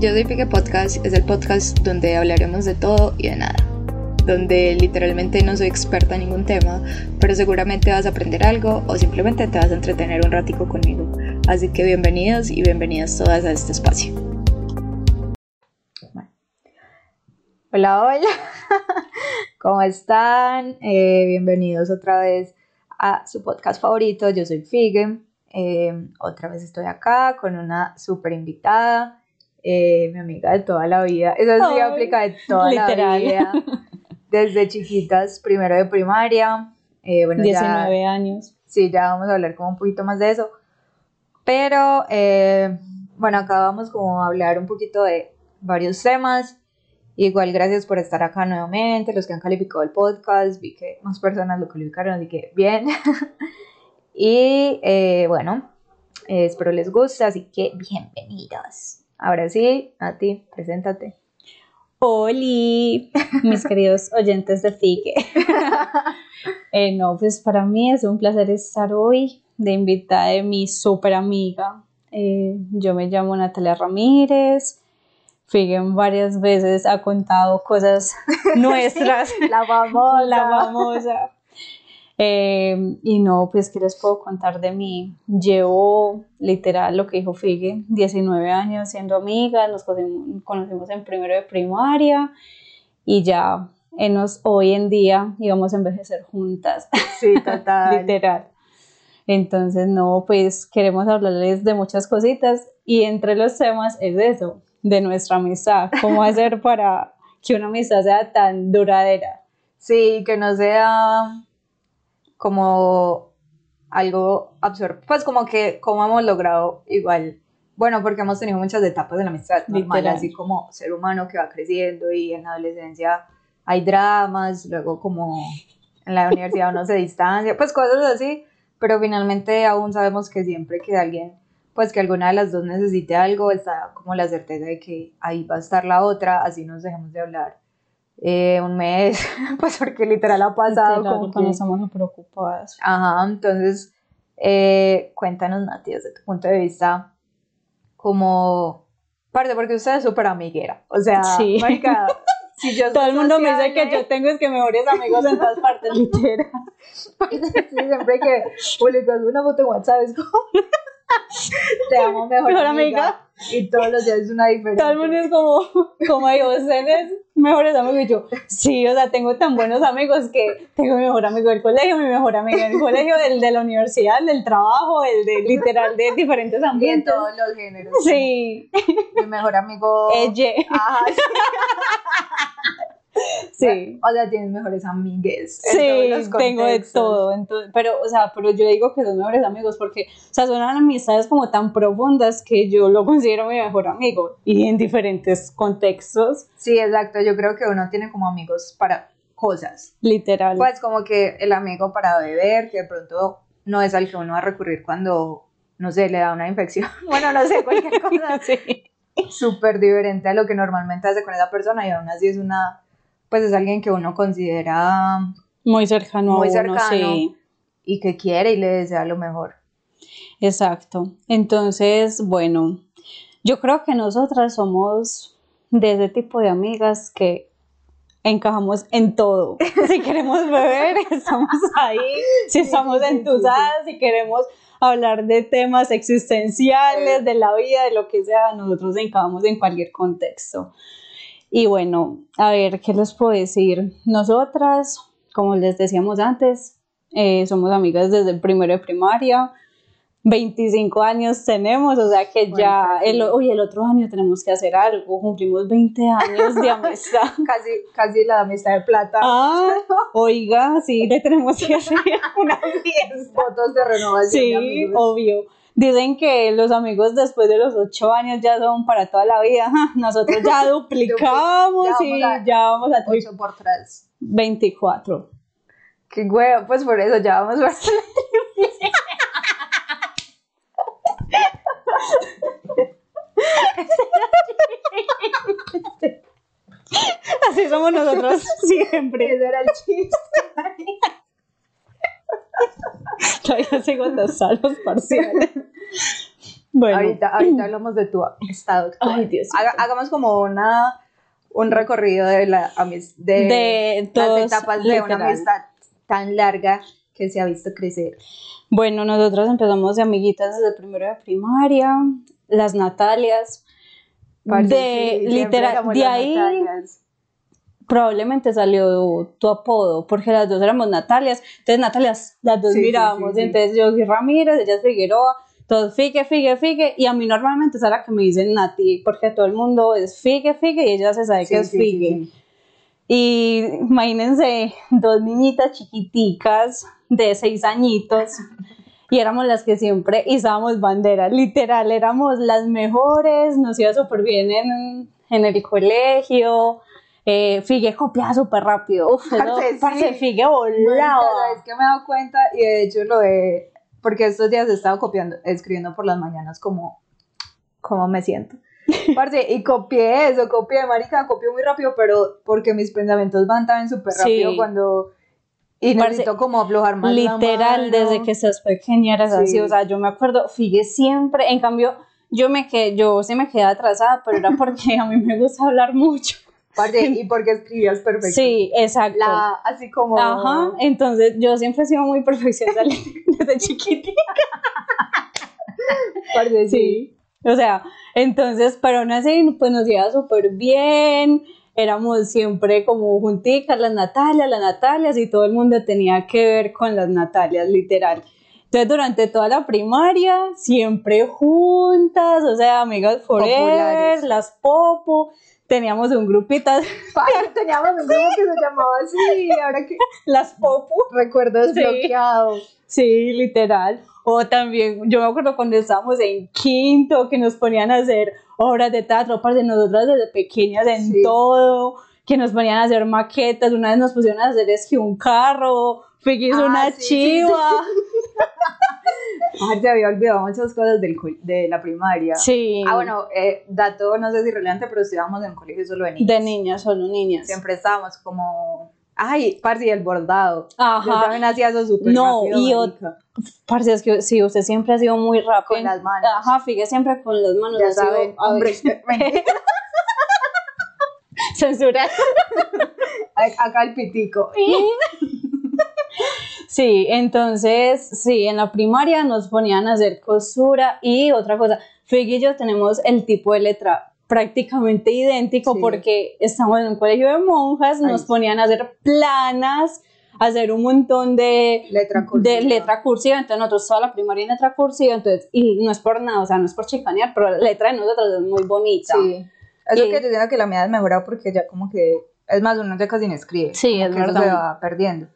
Yo soy Pique Podcast, es el podcast donde hablaremos de todo y de nada. Donde literalmente no soy experta en ningún tema, pero seguramente vas a aprender algo o simplemente te vas a entretener un ratico conmigo. Así que bienvenidos y bienvenidas todas a este espacio. Hola, hola. ¿Cómo están? Eh, bienvenidos otra vez a su podcast favorito. Yo soy Figue. Eh, otra vez estoy acá con una súper invitada, eh, mi amiga de toda la vida. Eso sí aplica de toda la vida. Desde chiquitas, primero de primaria. Eh, bueno, 19 años. Sí, ya vamos a hablar como un poquito más de eso. Pero, bueno, acá vamos como a hablar un poquito de varios temas. Igual, gracias por estar acá nuevamente. Los que han calificado el podcast, vi que más personas lo calificaron, así que bien. Y eh, bueno, eh, espero les guste, así que bienvenidos. Ahora sí, a ti, preséntate. Hola, mis queridos oyentes de Fique. Eh, no, pues para mí es un placer estar hoy de invitada de mi súper amiga. yo me llamo Natalia Ramírez. Figue varias veces ha contado cosas nuestras. la famosa. La famosa. Eh, y no, pues, ¿qué les puedo contar de mí? Llevo literal lo que dijo Figue, 19 años siendo amigas, nos conocimos, en primero de primaria y ya en hoy en día íbamos a envejecer juntas. Sí, total. literal. Entonces, no, pues queremos hablarles de muchas cositas y entre los temas es eso, de nuestra amistad, cómo hacer para que una amistad sea tan duradera. Sí, que no sea como algo absurdo, pues como que como hemos logrado igual, bueno, porque hemos tenido muchas etapas de la amistad normal, así como ser humano que va creciendo y en la adolescencia hay dramas, luego como en la universidad uno se distancia, pues cosas así, pero finalmente aún sabemos que siempre que alguien, pues que alguna de las dos necesite algo, está como la certeza de que ahí va a estar la otra, así nos dejemos de hablar eh, un mes, pues porque literal ha pasado. como que... estamos preocupadas. Ajá, entonces, eh, cuéntanos, Nati, desde tu punto de vista, como, parte, porque usted es súper amiguera, o sea, sí. si yo Todo el mundo me dice que yo tengo es que mejores amigos en todas partes, literal. siempre que publicas una foto en WhatsApp es como, te amo mejor, amiga. Y todos los días es una diferencia. Todo el mundo es como, como digo, ustedes mejores amigos. Y yo, sí, o sea, tengo tan buenos amigos que tengo mi mejor amigo del colegio, mi mejor amigo del colegio, el de la universidad, el del trabajo, el de literal de diferentes ambientes. de todos los géneros. Sí. Mi mejor amigo. Ella. Ajá, sí. Sí. O sea, tienes mejores amigues. Sí, tengo de todo. Entonces, pero, o sea, pero yo digo que son mejores amigos porque, o sea, son amistades como tan profundas que yo lo considero mi mejor amigo y en diferentes contextos. Sí, exacto. Yo creo que uno tiene como amigos para cosas. Literal. Pues como que el amigo para beber, que de pronto no es al que uno va a recurrir cuando, no sé, le da una infección. Bueno, no sé, cualquier cosa. sí. Súper diferente a lo que normalmente hace con esa persona y aún así es una pues es alguien que uno considera muy cercano muy a uno, sí. y que quiere y le desea lo mejor. Exacto. Entonces, bueno, yo creo que nosotras somos de ese tipo de amigas que encajamos en todo. Si queremos beber, estamos ahí. Si estamos entusiasmadas, si queremos hablar de temas existenciales, de la vida, de lo que sea, nosotros encajamos en cualquier contexto. Y bueno, a ver, ¿qué les puedo decir? Nosotras, como les decíamos antes, eh, somos amigas desde el primero de primaria, 25 años tenemos, o sea que ya, el, hoy el otro año tenemos que hacer algo, cumplimos 20 años de amistad. casi, casi la amistad de plata. Ah, oiga, sí, le tenemos que hacer una fiesta. Fotos de renovación. Sí, obvio. Dicen que los amigos después de los ocho años ya son para toda la vida. Nosotros ya duplicamos y ya vamos a 8 por 3. 24. Qué huevo, pues por eso ya vamos a Así somos nosotros siempre. Ese era el chiste. Todavía sigo en los salos parciales. Bueno. Ahorita, ahorita hablamos de tu estado actual. Ay, Dios. hagamos como una un recorrido de, la, de, las etapas de una amistad tan larga que se ha visto crecer. Bueno, nosotros empezamos de amiguitas desde primero de primaria, las Natalias, de literal, de ahí probablemente salió tu apodo, porque las dos éramos Natalias, entonces Natalias, las dos mirábamos, entonces yo soy Ramírez, ella es Figueroa, todos figue, figue, figue, y a mí normalmente es a la que me dicen Nati, porque todo el mundo es figue, figue, y ella se sabe que es figue. Y imagínense, dos niñitas chiquiticas de seis añitos, y éramos las que siempre izábamos banderas, literal, éramos las mejores, nos iba súper bien en, en el colegio, eh, Figue copiaba súper rápido. Uf, parce, Figue volaba. es que me he dado cuenta y de hecho lo de porque estos días he estado copiando, escribiendo por las mañanas como, como me siento. Parce, y copié eso, copié, marica, copié muy rápido, pero porque mis pensamientos van también súper rápido cuando... Y necesito como aflojar más Literal, desde que seas pequeña eras así, o sea, yo me acuerdo, fíjate siempre, en cambio, yo me quedé, yo sí me quedé atrasada, pero era porque a mí me gusta hablar mucho. Y porque escribías perfecto. Sí, exacto. así como. Ajá, entonces yo siempre he sido muy perfeccionista desde chiquitita. Parce, sí. O sea, entonces, pero aún así, pues nos iba súper bien. Éramos siempre como junticas, las Natalias, las Natalias, y todo el mundo tenía que ver con las Natalias, literal. Entonces, durante toda la primaria, siempre juntas, o sea, amigas forever, las popo teníamos un grupito. teníamos un grupo que se llamaba así, ahora que. Las Popu. Recuerdo desbloqueado. Sí, literal. O también, yo me acuerdo cuando estábamos en quinto, que nos ponían a hacer obras de teatro, aparte de nosotras desde pequeñas en todo, que nos ponían a hacer maquetas, una vez nos pusieron a hacer es que un carro, Figuis ah, una chiva. Ay, te había olvidado muchas cosas del, de la primaria. Sí. Ah, bueno, eh, dato no sé si relevante, pero estudiábamos en un colegio solo de niñas. De niñas, solo niñas. Siempre estábamos como. Ay, parce, el bordado. Ajá. Yo también hacía eso súper no, rápido. Y otro. Parce, es que sí, usted siempre ha sido muy rápido. Con las manos. Ajá, fíjese siempre con las manos. Ya sabe, hombre. Censura. Acá el pitico. Sí, entonces, sí, en la primaria nos ponían a hacer costura y otra cosa, Fig y yo tenemos el tipo de letra prácticamente idéntico porque estamos en un colegio de monjas, nos ponían a hacer planas, hacer un montón de letra cursiva. de letra cursiva, entonces nosotros toda la primaria en letra cursiva, entonces, y no es por nada, o sea, no es por chicanear, pero la letra de nosotros es muy bonita. Sí, es lo que te digo que la mía es mejorado porque ya como que, es más, uno ya casi no escribe. Sí, es verdad. se va perdiendo.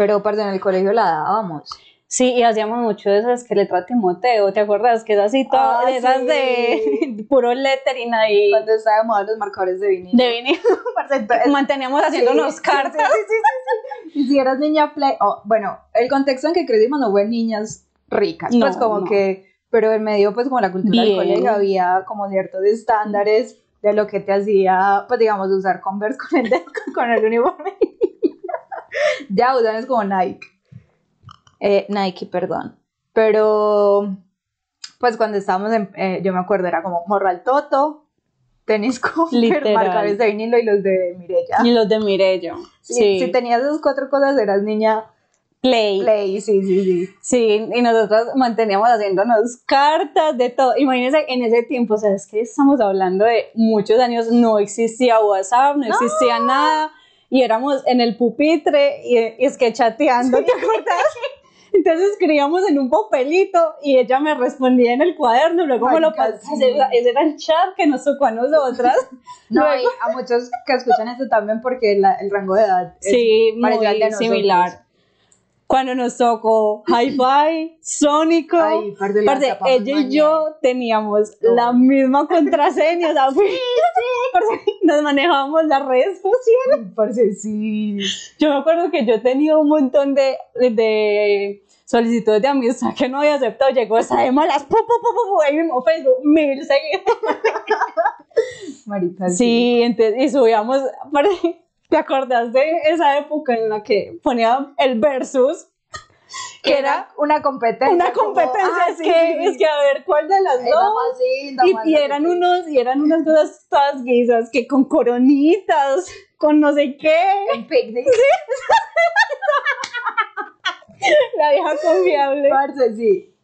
Pero, perdón, en el colegio la dábamos. Sí, y hacíamos mucho de esas que letra Timoteo, ¿te acuerdas? Que es así todo, ah, esas de puro lettering ahí. Cuando estábamos los marcadores de vinil. De vinil. Manteníamos haciéndonos sí, cartas. Sí, sí, sí, Y si eras niña play, oh, bueno, el contexto en que crecimos no fue niñas ricas, pues como que, pero en medio, pues como la cultura del colegio había como ciertos estándares de lo que te hacía, pues digamos, usar Converse con el, con el uniforme ya usan es como Nike. Eh, Nike, perdón. Pero, pues cuando estábamos en, eh, yo me acuerdo, era como Morral Toto, tenis con marcadores de vinilo y los de Mirella. Y los de Mirella. Sí. Si tenías esas cuatro cosas, eras niña Play. Play, sí, sí, sí. Sí, y nosotros manteníamos haciéndonos cartas de todo. Imagínense, en ese tiempo, o sea, es que estamos hablando de muchos años, no existía WhatsApp, no existía nada y éramos en el pupitre y, es que chateando, ¿te acuerdas? Entonces escribíamos en un papelito y ella me respondía en el cuaderno, luego me lo pasé, ese era el chat que nos tocó a nosotras. No, y a muchos que escuchan esto también porque el rango de edad es sí, muy similar cuando nos tocó Hi-Fi, Sónico, Ay, ella y yo teníamos la misma contraseña, o sea, nos manejábamos las redes sociales. Parce, sí. Yo me acuerdo que yo tenía un montón de, de solicitudes de amistad que no había aceptado, llegó esa de malas, pu, ahí mismo Facebook, mil seguidores. Marita, sí, entonces, y subíamos, ¿Te acordás de esa época en la que ponía el versus? que era una competencia. Una competencia, es, que, es que a ver cuál de las dos. y, eran unos, y eran unas cosas todas guisas que con coronitas, con no sé qué. En picnic. La vieja confiable. Parce, sí.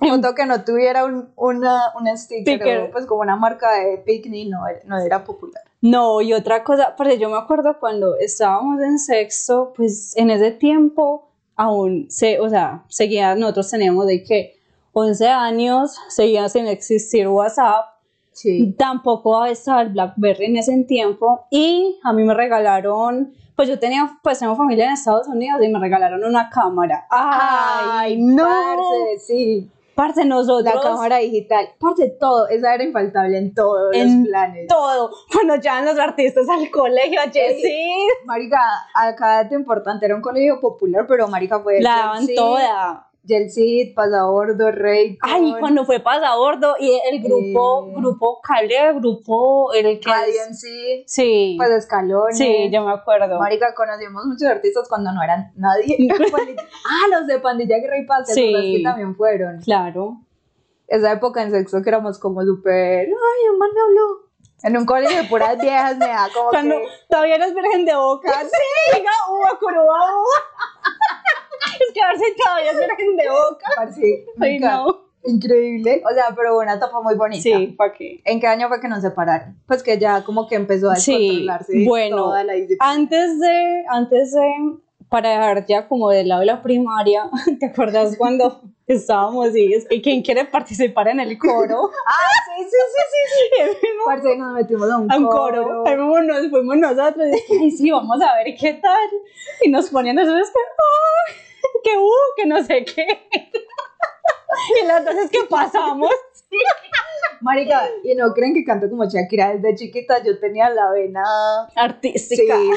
Noto que no tuviera un, una, un sticker, pues como una marca de picnic, no, no era popular. No, y otra cosa, porque yo me acuerdo cuando estábamos en sexto, pues en ese tiempo aún, se, o sea, seguía, nosotros teníamos de que 11 años, seguía sin existir WhatsApp, sí. tampoco estaba el BlackBerry en ese tiempo, y a mí me regalaron pues yo tenía, pues tengo familia en Estados Unidos y me regalaron una cámara. ¡Ay, no! sí. Parte nosotros. La cámara digital. Parte todo. Esa era infaltable en todos los planes. Todo. Cuando llevan los artistas al colegio, a. Marica, acá dato importante. Era un colegio popular, pero Marica fue. La daban toda. Yelcid, Pasabordo, Rey. Ay, cuando fue Pasabordo y el grupo, eh, grupo Cale, grupo el que sí. Sí. Pues Escalón. Sí, yo me acuerdo. Marica, conocimos muchos artistas cuando no eran nadie. ah, los de Pandilla que Rey Paz, sí. que también fueron. Claro. Esa época en sexo que éramos como súper, ay, un man me habló. En un colegio de puras viejas me da como Cuando todavía eres virgen de boca. sí. Venga, uva, curubao. Es que a ver si todavía virgen de boca. Sí, Ay, no. Increíble. O sea, pero una etapa muy bonita. Sí, ¿para qué? ¿En qué año fue que nos separaron? Pues que ya como que empezó a descontrolarse sí, bueno, toda la Antes de, antes de, para dejar ya como del lado de la primaria, ¿te acuerdas cuando estábamos y es que quién quiere participar en el coro? ah, sí, sí, sí, sí. sí. Parce, nos metimos a un, a un coro. coro. nos fuimos nosotros y sí, vamos a ver qué tal. Y nos ponían nosotros que, oh, que uh, que no sé qué. y las veces que pasamos. Marica, y no creen que canto como Shakira desde chiquita, yo tenía la vena artística sí,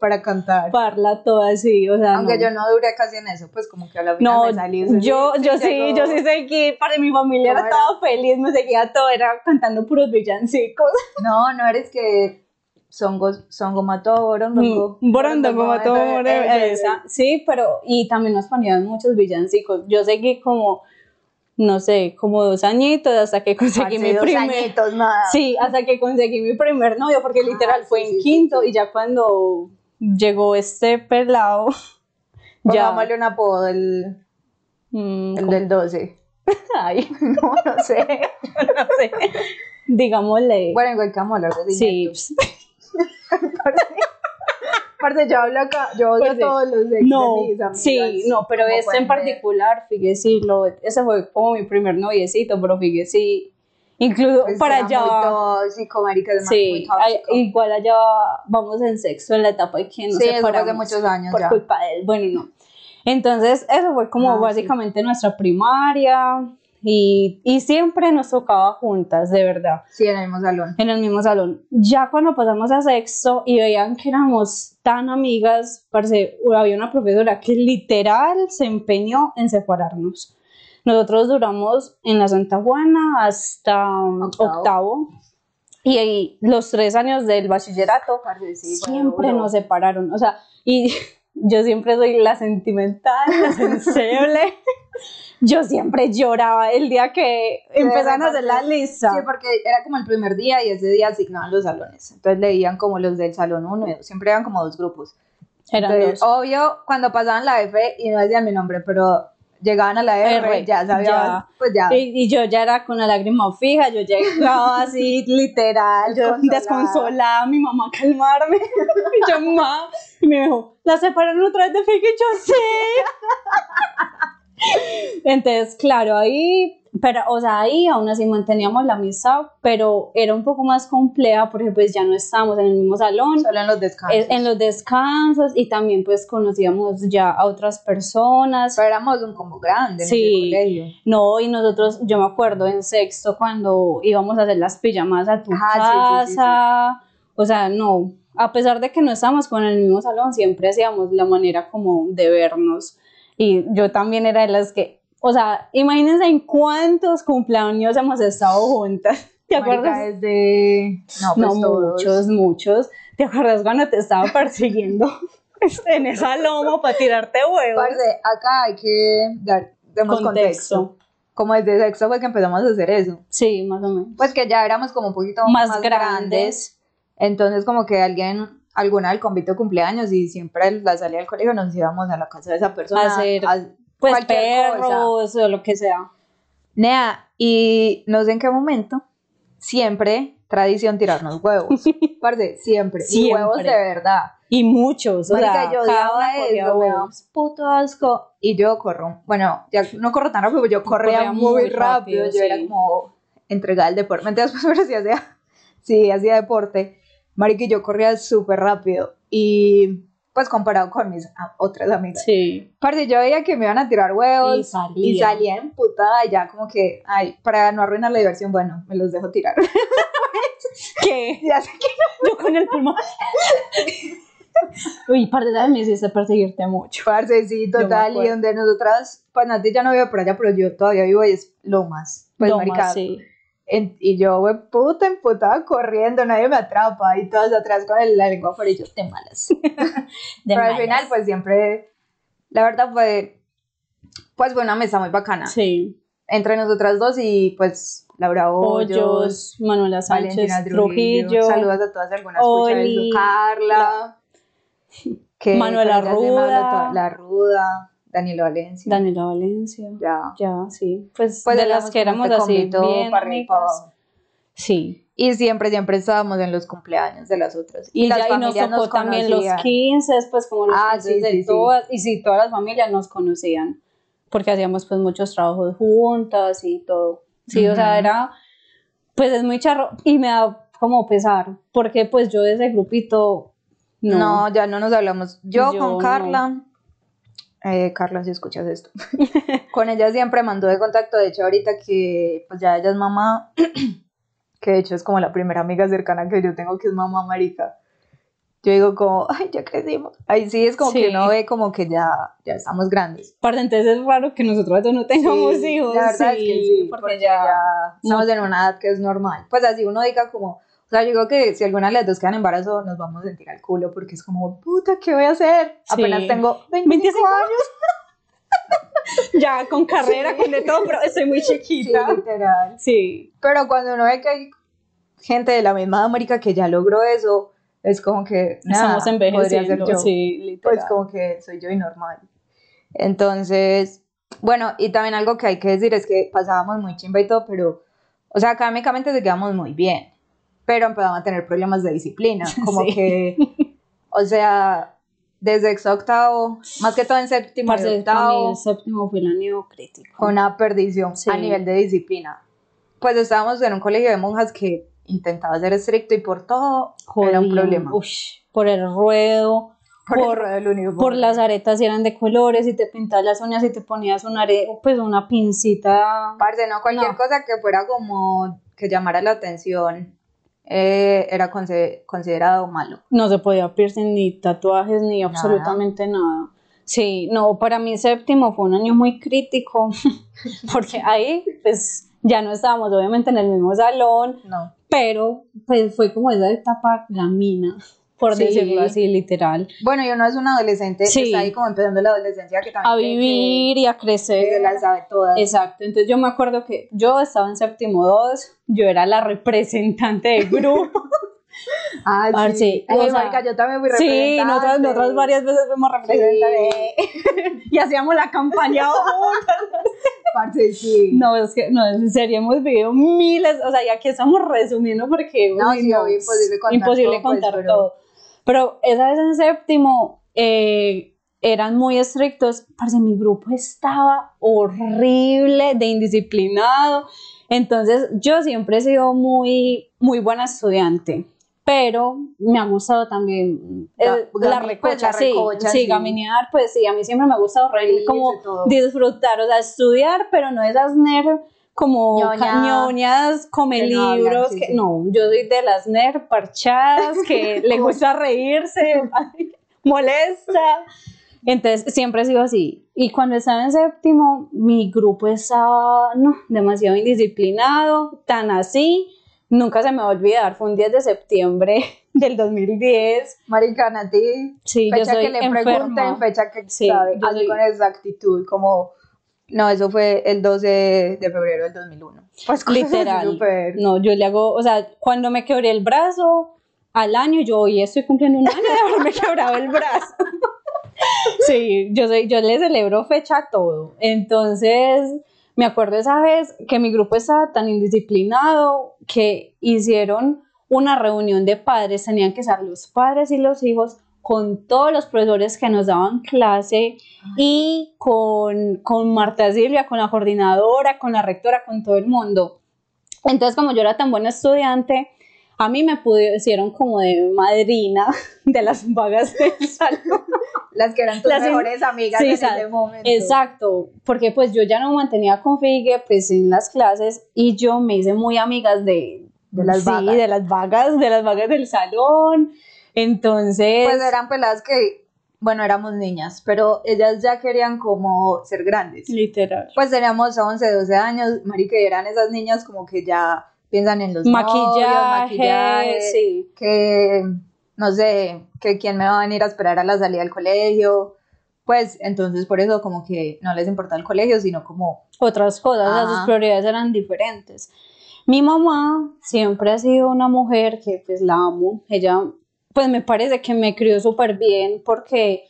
para, cantar. Parla toda así, o sea. Aunque yo no duré casi en eso, pues como que a la no, me salí. Yo, yo sí, yo sí seguí, para mi familia era, todo feliz, me seguía todo, era cantando puros villancicos. No, no eres que Sí, pero, y también nos ponían muchos villancicos. Yo seguí como no sé, como dos añitos hasta que conseguí mi primer. Añitos, nada. Sí, hasta que conseguí mi primer novio, porque literal fue en quinto y ya cuando llegó este pelado. ya. Pongámosle un apodo, el, mm, el del 12. Ay, no, no sé. no sé. Digámosle. Bueno, igual que vamos a hablar de Sí. Aparte, yo hablo acá, yo odio pues todos los de, no, mis amigas. Sí, no, pero este en particular, fíjese, lo, ese fue como mi primer noviecito, pero fíjese, incluso pues para allá. Tóxico, marica, es sí, muy igual allá vamos en sexo en la etapa de que no sí, después de muchos años por culpa de él. Bueno, no. Entonces, eso fue como ah, básicamente nuestra primaria. Y, y, siempre nos tocaba juntas, de verdad. Sí, en el mismo salón. En el mismo salón. Ya cuando pasamos a sexo y veían que éramos tan amigas, parece, había una profesora que literal se empeñó en separarnos. Nosotros duramos en la Santa Juana hasta octavo. y ahí los tres años del bachillerato siempre nos separaron. O sea, y yo siempre soy la sentimental, la sensible. Yo siempre lloraba el día que empezaron a hacer la lista. Sí, porque era como el primer día y ese día asignaban los salones. Entonces leían como los del salón 1 siempre eran como dos grupos. Eran dos. Obvio, cuando pasaban la F y no decían mi nombre, pero llegaban a la R, ya sabía, pues ya. Y, yo ya era con la lágrima fija, yo llegaba así literal, yo desconsolada, mi mamá a calmarme, y yo, mamá, y me dijo, la separaron otra vez de y yo, sí. Entonces, claro, ahí, pero, o sea, ahí aún así manteníamos la amistad, pero era un poco más compleja porque pues ya no estábamos en el mismo salón. Solo en los descansos. En los descansos y también pues conocíamos ya a otras personas. Pero éramos un combo grande en sí, colegio. No, y nosotros, yo me acuerdo en sexto cuando íbamos a hacer las pijamas a tu casa, o sea, no, a pesar de que no estábamos con el mismo salón, siempre hacíamos la manera como de vernos y yo también era de las que, o sea, imagínense en cuántos cumpleaños hemos estado juntas. ¿Te acuerdas? Desde... No, pues muchos, muchos. ¿Te acuerdas cuando te estaba persiguiendo? en esa loma para tirarte huevos. Parce, acá hay que dar demos contexto. Como desde sexto fue que empezamos a hacer eso. Sí, más o menos. Pues que ya éramos como un poquito Más más, grandes. grandes. Entonces como que alguien, alguna del convito cumpleaños y siempre la salida del colegio nos íbamos a la casa de esa persona. A hacer, a- Pues cualquier cosa. perros o lo que sea. Nea, y no sé en qué momento, siempre tradición tirarnos huevos. Parce, siempre. Y Siempre. huevos de verdad. Y muchos, o Marica, sea, yo odiaba eso, me puto asco. Y yo corro, bueno, ya no corro tan rápido, pero yo corría, Corría muy, muy rápido. rápido, Yo era sí. como entregada al deporte. Entonces, después, pero sí hacía, sí, hacía deporte. Marica, yo corría súper rápido. Y pues comparado con mis otras amigas. Sí. Parce, yo veía que me iban a tirar huevos. Y salía. Y salía emputada ya como que, ay, para no arruinar la diversión, bueno, me los dejo tirar. ¿Qué? ya sé que Yo con el pulmón. Uy, parte de me hiciste perseguirte mucho. Parce, sí, total, y donde nosotras, pues Nati ya no vive por allá, pero yo todavía vivo y es Lomas. Pues, Lomas, sí. En- y yo, güey, puta, emputada corriendo, nadie me atrapa, y todas atrás con el, la lengua fuera, y yo, te malas. De pero al final, pues siempre, la verdad fue, pues fue una mesa muy bacana. Sí. Entre nosotras dos y, pues, Laura Hoyos, Hoyos, Manuela Sánchez, Valentina Trujillo, Trujillo, saludos a todas, algunas Oli, eso, Carla, que Manuela Ruda. La Ruda, Daniela Valencia. Daniela Valencia. ya. Ya, sí. Pues, Pues de las que éramos este así bien y abajo. Sí. Y siempre, siempre estábamos en los cumpleaños de las otras. Y, las ya, y nos tocó también los conocían. 15, pues como los Ah, 15 sí, de sí, sí. todas, y sí, todas las familias nos conocían, porque hacíamos pues muchos trabajos juntas y todo. Sí, o sea, era, pues es muy charro, y me da como pesar, porque pues yo de ese grupito, no. No. ya no nos hablamos. Yo, Yo con no. Eh, Carla, si escuchas esto, con ella siempre mandó de contacto. De hecho, ahorita que pues ya ella es mamá, que de hecho es como la primera amiga cercana que yo tengo que es mamá marica. Yo digo como, ay, ya crecimos. Ahí sí es como Sí. que uno ve como que ya, ya estamos grandes. Aparte, entonces es raro que nosotros no tengamos Sí, hijos. La verdad es que sí, porque, porque, ya, ya, estamos en una edad que es normal. Pues así uno diga como, o sea, yo digo que si alguna de las dos queda en embarazo, nos vamos a sentir al culo porque es como, puta, ¿qué voy a hacer? Sí. Apenas tengo 25, 25 años. ya con carrera, con de todo, pero estoy muy Sí, chiquita. literal. Sí. Pero cuando uno ve que hay gente de la misma América que ya logró eso, es como que, nada, Estamos podría ser envejeciendo, yo. sí, literal. pues como que soy yo y normal. Entonces, bueno, y también algo que hay que decir es que pasábamos muy chimba y todo, pero, o sea, académicamente seguíamos muy bien, pero empezamos a tener problemas de disciplina, como Sí. que, o sea, desde sexto octavo, más que todo en séptimo y octavo, el séptimo fue el año crítico. fue una perdición Sí. a nivel de disciplina. Pues estábamos en un colegio de monjas que intentaba ser estricto y por todo era un problema. ush, por el ruedo, por, por- el ruedo del por las aretas si eran de colores, y te pintabas las uñas y te ponías una are pues una pincita. Parce, no, cualquier No. cosa que fuera como que llamara la atención eh, era considerado malo. No se podía piercing ni tatuajes ni absolutamente nada. Sí, no, para mí séptimo fue un año muy crítico, porque ahí pues ya no estábamos obviamente en el mismo salón, No. pero pues fue como esa etapa gamina, por Sí. decirlo así, literal. Bueno, y uno es un adolescente, Sí. está ahí como empezando la adolescencia que también A que- vivir y a que, crecer. se las sabe todas. Exacto, entonces yo me acuerdo que yo estaba en séptimo 2, yo era la representante del grupo. Ah, sí. o Ay, sea, marica, yo también fui sí, nosotras, nosotras varias veces fuimos representantes y hacíamos la campaña. Parce, sí. No, es que, no, en serio, hemos vivido miles, o sea, y aquí estamos resumiendo porque No, uy, sí, obvio, imposible contar imposible todo, pues, contar todo. Pero esa vez en séptimo eh, eran muy estrictos. Parce, mi grupo estaba horrible, de indisciplinado. Entonces, yo siempre he sido muy, muy buena estudiante. Pero me ha gustado también eh, la recocha, pues, la sí, recocha, sí, sí. gaminear, pues sí, a mí siempre me ha gustado reír, como todo. disfrutar, o sea, estudiar, pero no esas como Ñoña. cañoñas, come Que no hablan, libros, sí, que sí. no, yo soy de las nerd parchadas, que le gusta reírse, molesta. Entonces, siempre he sido así. Y cuando estaba en séptimo, mi grupo estaba, no, demasiado indisciplinado, tan así, nunca se me va a olvidar, fue un 10 de septiembre del 2010. Maricana, a ti, Sí, fecha yo soy que le enferma. pregunten, fecha que Sí, sabe, así soy- con exactitud, como, no, eso fue el 12 de febrero del 2001. Pues Literal. No, yo le hago, o sea, cuando me quebré el brazo al año, yo hoy estoy cumpliendo un año de haberme quebrado el brazo. Sí, yo soy, yo le celebro fecha a todo. Entonces, me acuerdo esa vez que mi grupo estaba tan indisciplinado que hicieron una reunión de padres, tenían que estar los padres y los hijos con todos los profesores que nos daban clase y con, con Marta Silvia, con la coordinadora, con la rectora, con todo el mundo. Entonces, como yo era tan buena estudiante, a mí me pusieron como de madrina de las vagas del salón. Las que eran tus Las in- mejores amigas Sí, en ese momento. Exacto, porque pues yo ya no mantenía con Figue pues en las clases y yo me hice muy amigas de, De las sí, vagas. de las vagas, de las vagas del salón. Entonces, Pues eran peladas que, bueno, éramos niñas, pero ellas ya querían como ser grandes. literal. Pues teníamos 11, 12 años, marica, y eran esas niñas como que ya piensan en los Maquillaje, novios, maquillaje, sí. que, no sé, que quién me va a venir a esperar a la salida del colegio. Pues entonces por eso como que no les importa el colegio, sino como, otras cosas, sea, sus prioridades eran diferentes. Mi mamá siempre ha sido una mujer que pues la amo, ella pues me parece que me crió súper bien porque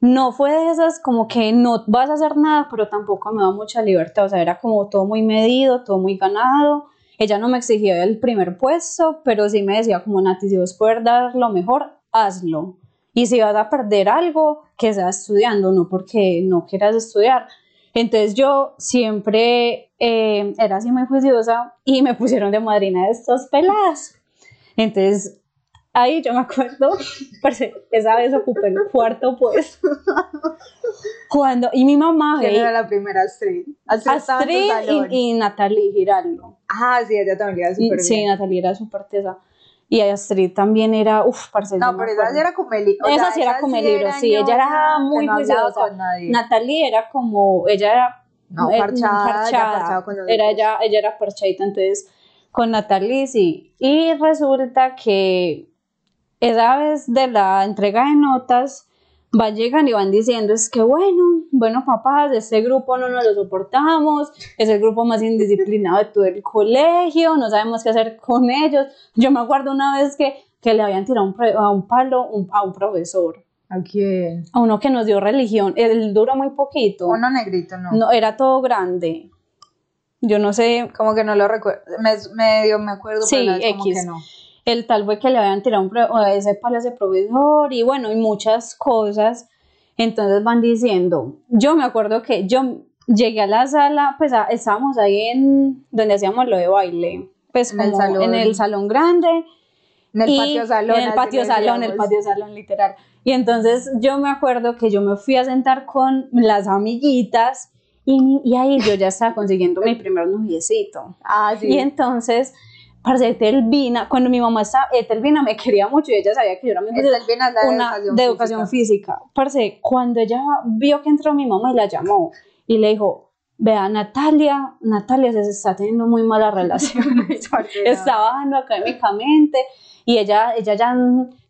no fue de esas como que no vas a hacer nada, pero tampoco me da mucha libertad, o sea, era como todo muy medido, todo muy ganado. Ella no me exigía el primer puesto, pero sí me decía como Nati, si vos puedes dar lo mejor, hazlo. Y si vas a perder algo, que sea estudiando, no porque no quieras estudiar. Entonces yo siempre eh, era así muy juiciosa y me pusieron de madrina de estos peladas. Entonces ahí yo me acuerdo, parce, esa vez ocupé el cuarto puesto. Cuando, y mi mamá, ¿quién era la primera Astrid? Astrid, y, y Natalie Giraldo. Ah, sí, ella también iba súper Sí. Natalie era súper tesa. Y Astrid también era, uff, parce, No, pero esa sí era como el o Esa sí era como el libro, era sí, ella era muy no juiciosa. con nadie. Natalie era como, ella era No, eh, parchada, parchada. parchada con los era ella, ella era parchadita, entonces con Natalie sí. Y resulta que esa vez de la entrega de notas, van llegan y van diciendo, es que bueno, bueno papás, este grupo no nos lo soportamos, es el grupo más indisciplinado de todo el colegio, no sabemos qué hacer con ellos. Yo me acuerdo una vez que, que le habían tirado un a un palo un- a un profesor, ¿A quién? a uno que nos dio religión, él duró muy poquito. Uno negrito, no. No, era todo grande. Yo no sé, Como que no lo recuerdo. Me, medio me acuerdo, Sí, pero vez como X. que no. El tal fue que le habían tirado un ese palo a ese profesor y bueno, y muchas cosas. Entonces van diciendo, yo me acuerdo que yo llegué a la sala, pues a- estábamos ahí en donde hacíamos lo de baile, pues En el como salón. en el salón grande. En el y patio salón. En el patio salón, el patio salón, literal. Y entonces yo me acuerdo que yo me fui a sentar con las amiguitas y, y ahí yo ya estaba consiguiendo mi primer noviecito. Ah, sí. Y entonces, parce, Etelvina, cuando mi mamá estaba, Etelvina me quería mucho y ella sabía que yo era la de una educación de educación física. física. Parce, cuando ella vio que entró mi mamá y la llamó y le dijo, vea, Natalia, Natalia se está teniendo muy mala relación. Está bajando académicamente y ella, ella ya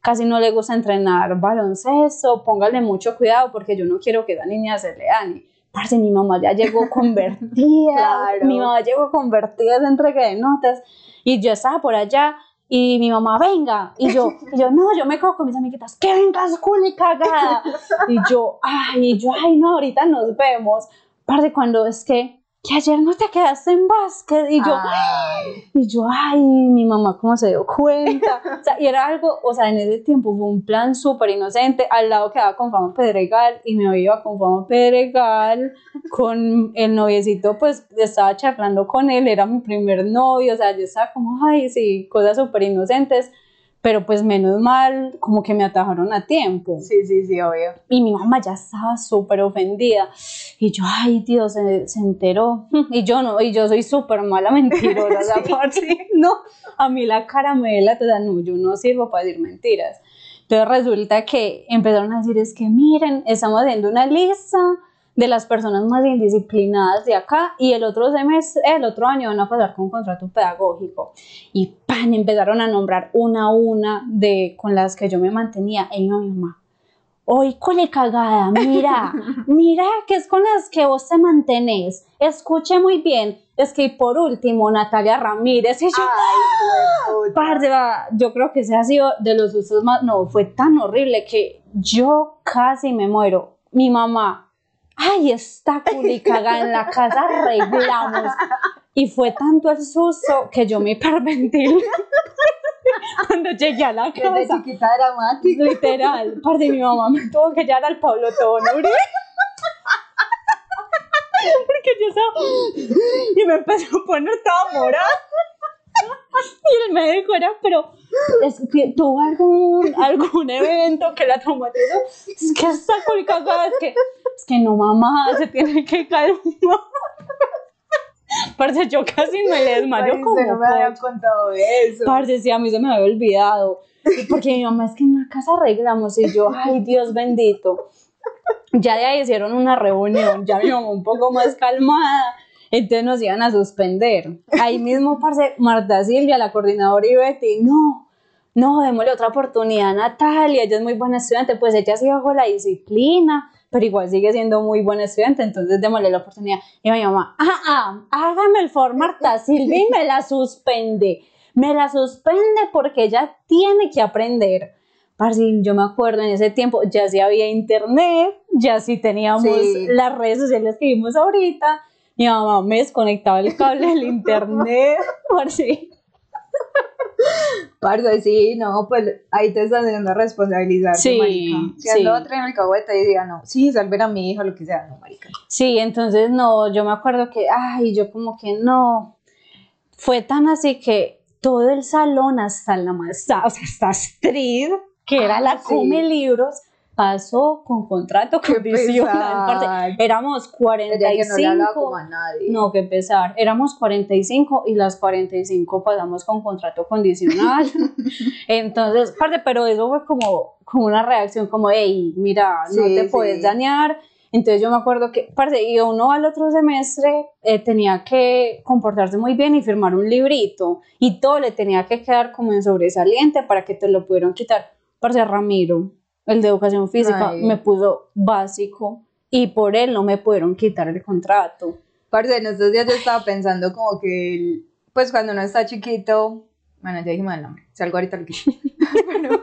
casi no le gusta entrenar baloncesto, póngale mucho cuidado porque yo no quiero que esa niña se le dañe. Parce, mi mamá ya llegó convertida, Claro. mi mamá llegó convertida en entrega de notas y yo estaba por allá y mi mamá, venga, y yo, y yo, no, yo me cojo con mis amiguitas, que vengas, culi cagada, y yo, ay, y yo, ay, no, ahorita nos vemos, parce, cuando es que, que ayer no te quedaste en básquet, y yo, Ay, y yo, ay, mi mamá cómo se dio cuenta. O sea, y era algo, o sea, en ese tiempo fue un plan súper inocente. Al lado quedaba con Fama Pedregal y me iba con Fama Pedregal, con el noviecito, pues estaba charlando con él, era mi primer novio, o sea, yo estaba como, ay, sí, cosas súper inocentes. Pero pues menos mal, como que me atajaron a tiempo. sí, sí, sí, obvio. Y mi mamá ya estaba súper ofendida. Y yo, ay, Dios, se, se enteró. Y yo no, y yo soy súper mala mentirosa. o sea, parce, no, a mí la cara me delata, o sea, no, yo no sirvo para decir mentiras. Entonces resulta que empezaron a decir, es que miren, estamos haciendo una lista de las personas más indisciplinadas de acá y el otro semestre, el otro año van a pasar con contrato pedagógico. Y pan, empezaron a nombrar una a una de con las que yo me mantenía. Y mi mamá, hoy cole cagada, mira, mira que es con las que vos te mantenés, escuche muy bien, es que por último Natalia Ramírez y yo, ¡Ah! yo creo que ese ha sido de los usos más, no, fue tan horrible que yo casi me muero, mi mamá ay, está culicaga en la casa, arreglamos. Y fue tanto el susto que yo me hiperventilé cuando llegué a la casa. De chiquita dramática. Literal. Parte mi mamá me tuvo que llevar al Pablo Tonuri. Porque yo estaba... Y me empezó a poner toda morada. Y el médico era, pero es que tuvo algún, algún evento que la traumatizó. Es que está culicada, es que es que no mamá, se tiene que calmar. Parce, yo casi me le desmayo como no me había contado eso. Parce, sí, a mí se me había olvidado. Porque mi mamá es que en la casa arreglamos y yo, ay, Dios bendito. Ya de ahí hicieron una reunión, ya mi mamá un poco más calmada. Entonces nos iban a suspender. Ahí mismo, parce, Marta Silvia, la coordinadora y Betty, no, no, démosle otra oportunidad a Natalia, ella es muy buena estudiante, pues ella sí bajo la disciplina, pero igual sigue siendo muy buen estudiante, entonces démosle la oportunidad. Y mi mamá, ah, ah, hágame el for Marta Silvia y me la suspende. Me la suspende porque ella tiene que aprender. Parce, yo me acuerdo en ese tiempo, ya sí había internet, ya sí teníamos las redes sociales que vimos ahorita. Mi mamá me desconectaba el cable del internet. Parce. Parce, sí, no, pues ahí te estás haciendo responsabilizar, sí, marica. Si sí. otra en el cagüete y diga, no, sí, salven a mi hijo, lo que sea, no, marica. Sí, entonces no, yo me acuerdo que, ay, yo como que no, fue tan así que todo el salón hasta la más, o sea, hasta Street, que era la come libros, pasó con contrato condicional. Éramos 45. Que no, a nadie. no, que pesar. Éramos 45 y las 45 pasamos con contrato condicional. Entonces, parte, pero eso fue como, como una reacción como, hey, mira, no te puedes dañar. Entonces yo me acuerdo que, parte, y uno al otro semestre eh, tenía que comportarse muy bien y firmar un librito y todo le tenía que quedar como en sobresaliente para que te lo pudieran quitar. Parce, Ramiro, el de educación física, me puso básico y por él no me pudieron quitar el contrato. Parce, en estos días yo estaba pensando como que, pues cuando uno está chiquito, bueno, ya dije mal nombre, si algo ahorita lo quito. bueno,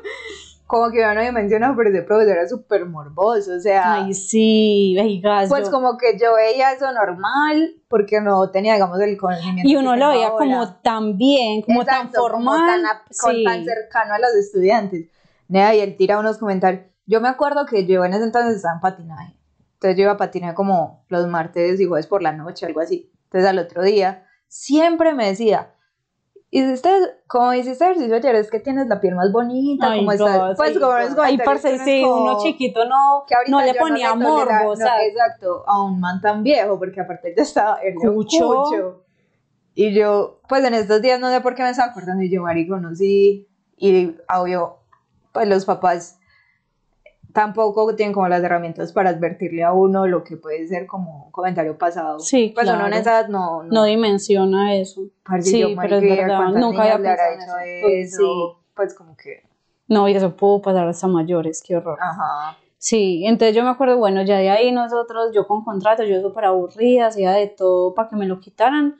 como que uno me menciona, pero ese profesor era súper morboso, o sea. Ay, sí, gas, Pues como que yo veía eso normal, porque no tenía, digamos, el conocimiento. Y uno lo veía como tan bien, como tan formal. Como tan, tan cercano a los estudiantes y él tira unos comentarios. Yo me acuerdo que yo en ese entonces estaba en patinaje. Entonces yo iba a patinar como los martes y jueves por la noche, algo así. Entonces al otro día siempre me decía, hiciste, como hiciste ejercicio ayer, es que tienes la piel más bonita, como estás, pues como es Ay, parce, sí, uno chiquito no, no le ponía amor, no exacto, a un man tan viejo, porque aparte ya estaba mucho. Y yo, pues en estos días no sé por qué me estaba acordando, y yo, marico, no sí, y obvio, pues los papás tampoco tienen como las herramientas para advertirle a uno lo que puede ser como un comentario pasado. Sí, pues uno en esa edad no, no, dimensiona eso. sí, pero es verdad, nunca había pensado hecho eso. Sí. Pues como que... No, y eso pudo pasar hasta mayores, qué horror. Ajá. Sí, entonces yo me acuerdo, bueno, ya de ahí nosotros, yo con contrato, yo súper aburrida, hacía de todo para que me lo quitaran.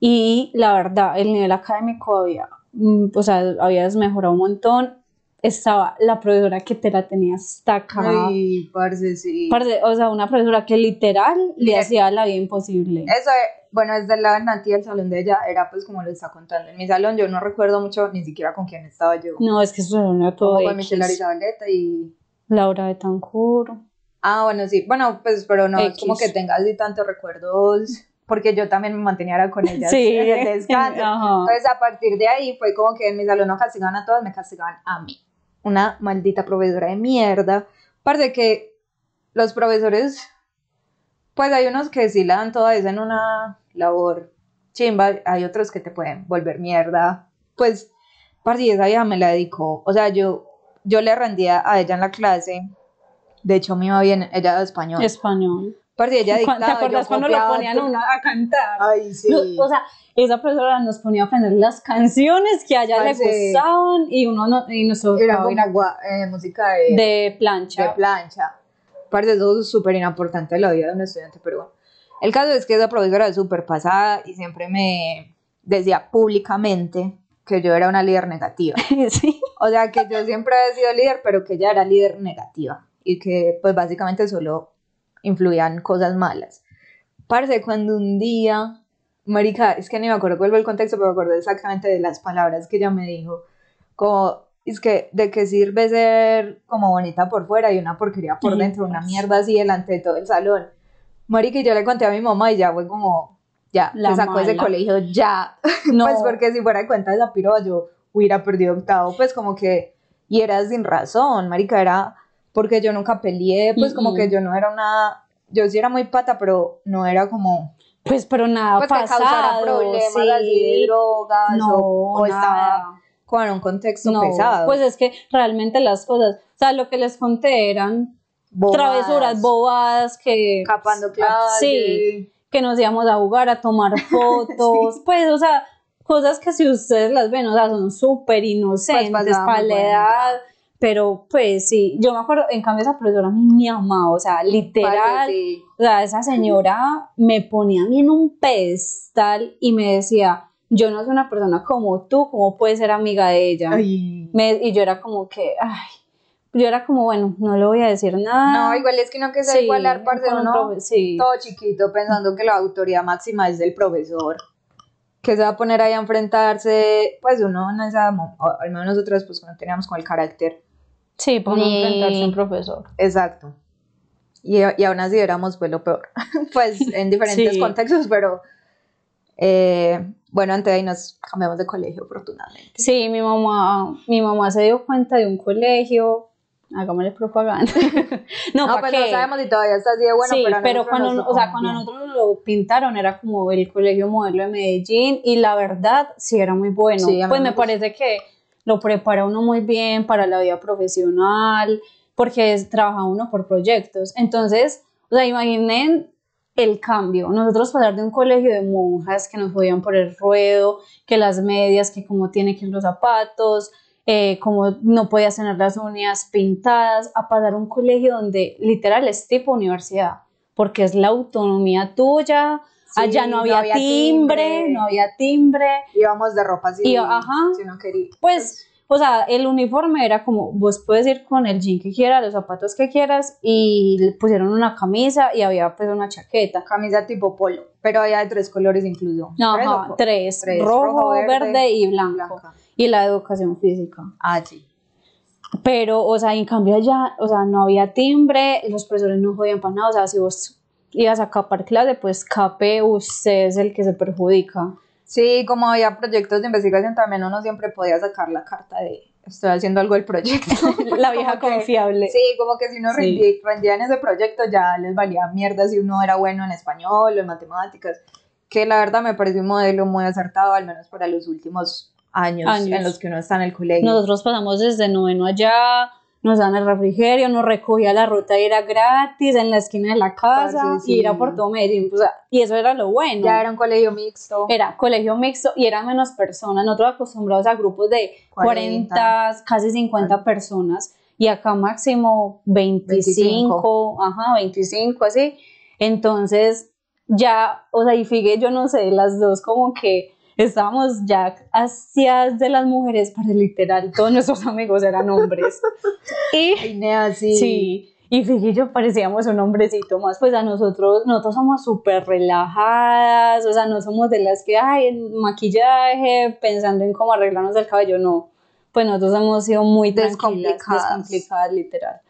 Y la verdad, el nivel académico había, mm, o sea, había desmejorado un montón estaba la profesora que te la tenía destacada. Ay, parce, sí. Parce, o sea, una profesora que literal le hacía la vida imposible. Eso, bueno, desde el lado de Nati, el salón de ella era pues como lo está contando. En mi salón yo no recuerdo mucho ni siquiera con quién estaba yo. No, es que salón era todo. Con Michelle Arizabeleta y. Laura de Tancur. Ah, bueno, sí. Bueno, pues, pero no es como que tengas así tantos recuerdos porque yo también me mantenía con ella sí, en el descanso. Entonces, a partir de ahí fue como que en mi salón no castigaban a todas, me castigaban a mí una maldita proveedora de mierda. Aparte que los profesores, pues hay unos que sí la dan toda vez en una labor chimba, hay otros que te pueden volver mierda. Pues, parce, esa hija me la dedicó. O sea, yo, yo le rendía a ella en la clase. De hecho, me iba bien, ella de español. Español. Parce, ella ¿Te dictaba, yo acuerdas cuando lo ponían a todo. uno a cantar? Ay, sí. No, o sea, esa profesora nos ponía a aprender las canciones que a ella le gustaban y uno no, y nosotros Era gua- eh, música de, de plancha. de plancha. Parce, eso es súper importante la vida de un estudiante, pero bueno. El caso es que esa profesora es súper pasada y siempre me decía públicamente que yo era una líder negativa. sí. O sea, que yo siempre he sido líder, pero que ella era líder negativa y que pues básicamente solo influían cosas malas. Parce, cuando un día, marica, es que ni me acuerdo cuál fue el contexto, pero me acuerdo exactamente de las palabras que ella me dijo. Como, es que, ¿de qué sirve ser como bonita por fuera y una porquería por dentro? Una mierda así delante de todo el salón. Marica, y yo le conté a mi mamá y ya fue como, ya, La te sacó de ese mala. colegio, ya. No, Pues porque si fuera de cuenta de esa piroba yo hubiera perdido octavo, pues como que, y era sin razón, marica, era porque yo nunca peleé, pues como que yo no era una, yo sí era muy pata, pero no era como, pues pero nada pues que pasado, causara problemas sí. así de drogas no, o, o estaba con un contexto No, pesado. pues es que realmente las cosas, o sea, lo que les conté eran Bobadas, travesuras bobadas que clases. Sí, que nos íbamos a jugar, a tomar fotos, pues, o sea, cosas que si ustedes las ven, o sea, son súper inocentes Pues para la edad, pero pues sí, yo me acuerdo, en cambio esa profesora a mí me amaba, o sea, literal, sí. o sea, esa señora me ponía a mí en un pedestal y me decía, yo no soy una persona como tú, ¿cómo puedes ser amiga de ella? Me- y yo era como que, ay, yo era como, bueno, no le voy a decir nada. No, igual es que no que sea Sí, igualar, un uno sí. todo chiquito pensando que la autoridad máxima es del profesor. Que se va a poner ahí a enfrentarse, pues uno en esa, mo- o al menos nosotros pues no teníamos con el carácter. Sí, por no enfrentarse a un profesor. Exacto. Y, y aún así éramos pues lo peor. pues en diferentes Sí. contextos, pero eh, bueno, antes de ahí nos cambiamos de colegio afortunadamente. Sí, mi mamá, mi mamá se dio cuenta de un colegio, hagámosle propaganda. no, No, ¿para pues qué? no sabemos si todavía está así de bueno, sí, pero, pero cuando, nos o sea, cuando nosotros lo pintaron era como el colegio modelo de Medellín y la verdad sí era muy bueno. Sí, pues me parece que lo prepara uno muy bien para la vida profesional, porque es, trabaja uno por proyectos. Entonces, o sea, imaginen el cambio. Nosotros pasar de un colegio de monjas que nos podían por el ruedo, que las medias, que como tiene que ir los zapatos, eh, como no podías tener las uñas pintadas, a pasar un colegio donde literal es tipo universidad, porque es la autonomía tuya. Sí, Allá no no había, había timbre, timbre. no había timbre. Íbamos de ropa así, Y- ajá. si uno quería. Pues, o sea, el uniforme era como, vos puedes ir con el jean que quieras, los zapatos que quieras, y le pusieron una camisa y había pues una chaqueta. camisa tipo polo, pero había de tres colores incluso. ¿Tres o Ajá, tres, tres, rojo, rojo, verde, verde, y blanco. blanca? Y la educación física. Ah, sí. Pero, o sea, en cambio allá, o sea, no había timbre, los profesores no jodían para nada, o sea, si vos ibas a capar clase, pues cape, usted es el que se perjudica. Sí, como había proyectos de investigación, también uno siempre podía sacar la carta de estoy haciendo algo del proyecto. La vieja que- confiable. Sí, como que si uno Sí. rendía, rendía en ese proyecto ya les valía mierda si uno era bueno en español o en matemáticas, que la verdad me pareció un modelo muy acertado, al menos para los últimos años, Años. en los que uno está en el colegio. Nosotros pasamos desde noveno allá, nos dan el refrigerio, nos recogía la ruta y era gratis en la esquina de la casa sí. y era por todo Medellín. sea, y eso era lo bueno. Ya era un colegio mixto. Era colegio mixto y eran menos personas. Nosotros acostumbrados a grupos de 40, 40, casi 50 personas y acá máximo 25, ajá, 25 así. Entonces ya, o sea, y fíjate, yo no sé, las dos como que estábamos ya hacia de las mujeres, para literal, todos nuestros amigos eran hombres. y Ay, nea, sí. Sí, y Fiji y yo parecíamos un hombrecito más, pues a nosotros, nosotros somos súper relajadas, o sea, no somos de las que, ay, en maquillaje, pensando en cómo arreglarnos el cabello, no, pues nosotros hemos sido muy Descomplicadas. descomplicadas, literal.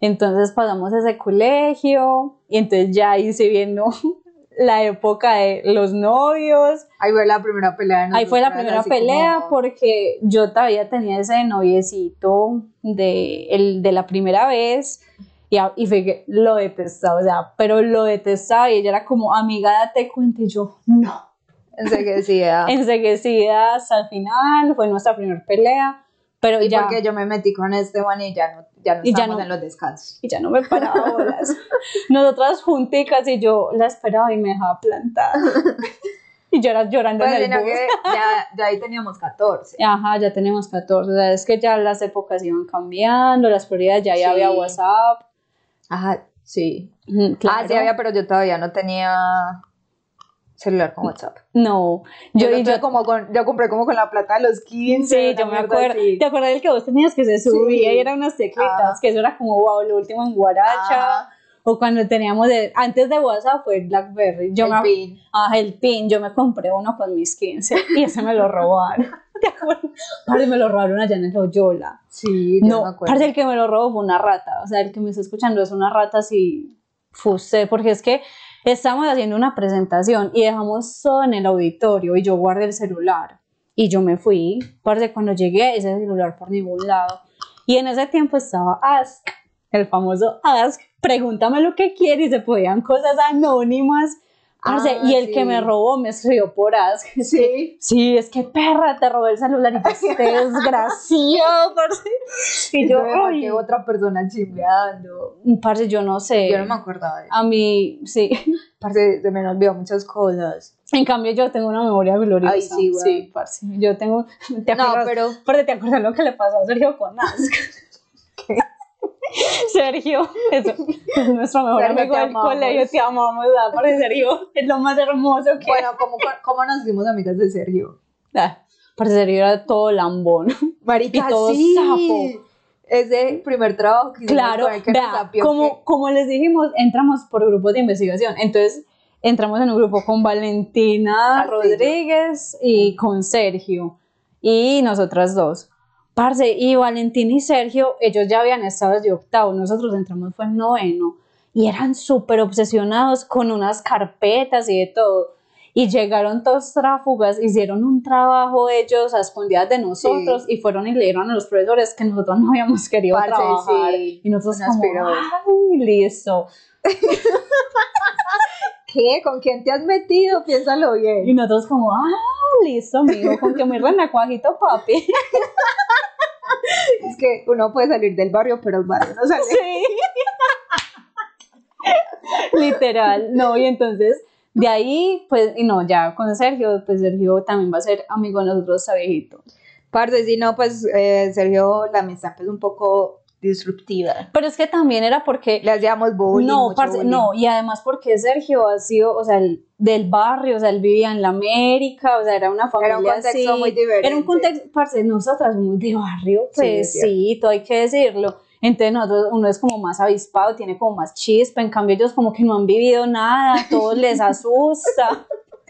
Entonces pasamos ese colegio, y entonces ya ahí se viendo la época de los novios, Ahí fue la primera pelea. Ahí fue la primera pelea como- porque yo todavía tenía ese noviecito de, el, de la primera vez y, a- y fue que lo detestaba, o sea, pero lo detestaba y ella era como, amiga, date cuenta y yo, no. Enseguida. Enseguecida hasta el final, fue nuestra primera pelea, pero Y ya... porque yo me metí con Esteban y ya no, ya no estábamos en los descansos. Y ya no me paraba bolas. Nosotras junticas y yo la esperaba y me dejaba plantada. y yo era llorando pues, en el bus. ya, ya ahí teníamos 14. Ajá, ya teníamos 14. O sea, es que ya las épocas iban cambiando, las prioridades, ya, ya había WhatsApp. Ajá, sí. Ah, sí había, pero yo todavía no tenía celular con WhatsApp. No, yo, yo, como con, yo compré como con la plata de los 15. Sí, yo me acuerdo. ¿Te acuerdas del que vos tenías que se subía y eran unas teclitas? Que eso era como, wow, lo último en Guaracha. O cuando teníamos, de, antes de WhatsApp fue Blackberry. Yo el me, pin. Ah, el pin. Yo me compré uno con mis 15 y ese me lo robaron. ¿Te acuerdas? Parce, me lo robaron allá en Loyola. Sí, no, me acuerdo. Parce, el que me lo robó fue una rata. O sea, el que me está escuchando es una rata así, fusé, porque es que Estamos haciendo una presentación y dejamos todo en el auditorio y yo guardé el celular. Y yo me fui, parce, cuando llegué ese celular por ningún lado. Y en ese tiempo estaba Ask, el famoso Ask, pregúntame lo que quieres y se podían cosas anónimas Ah, y el que me robó me escribió por Ask. Sí. Sí, es que perra, te robé el celular y te desgraciado, parce. Y yo, ay, otra persona chimbeando. Parce, yo no sé. Yo no me acordaba de eso. A mí, sí. Parce, se me olvidó muchas cosas. En cambio, yo tengo una memoria gloriosa. Ay, sí, güey. Sí, parce. Yo tengo. ¿te acuerdas, no, pero. Parce, ¿te acuerdas lo que le pasó a Sergio con Ask? ¿Qué? Sergio, eso, es nuestro mejor amigo del colegio, te amamos, ¿verdad? Porque Sergio es lo más hermoso que... Bueno, ¿cómo, cómo nos hicimos amigas de Sergio? Ah, porque Sergio era todo lambón. Marica, y todo sí. sapo. Ese primer trabajo que Claro, con el que vea, nos como, que... como les dijimos, entramos por grupos de investigación, entonces entramos en un grupo con Valentina. Rodríguez y con Sergio, y nosotras dos. Parce, y Valentín y Sergio, ellos ya habían estado desde octavo, nosotros entramos fue en noveno, y eran súper obsesionados con unas carpetas y de todo. Y llegaron todos tráfugas, hicieron un trabajo ellos a escondidas de nosotros Sí. y fueron y le dieron a los profesores que nosotros no habíamos querido Parce, trabajar. sí. Y nosotros como, ay, listo. ¿Qué? ¿Con quién te has metido? Piénsalo Y bien. nosotros como, ah, listo, mijo, con que me renacuajito, papi. Es que uno puede salir del barrio, pero el barrio no sale. Sí. Literal, no, y entonces de ahí, pues, y no, ya con Sergio, pues Sergio también va a ser amigo de nosotros a viejito. Parce, si no, pues eh, Sergio, la amistad es un poco disruptiva. Pero es que también era porque Le hacíamos bullying. no, bullying. no, y además porque Sergio ha sido, o sea, el- del barrio, o sea, él vivía en la América, o sea, era una familia Era un contexto así. muy diferente. Era un contexto, parce, nosotras somos de barrio, pues sí, todo hay que decirlo. Entonces nosotros, uno es como más avispado, tiene como más chispa, en cambio ellos como que no han vivido nada, todo les asusta.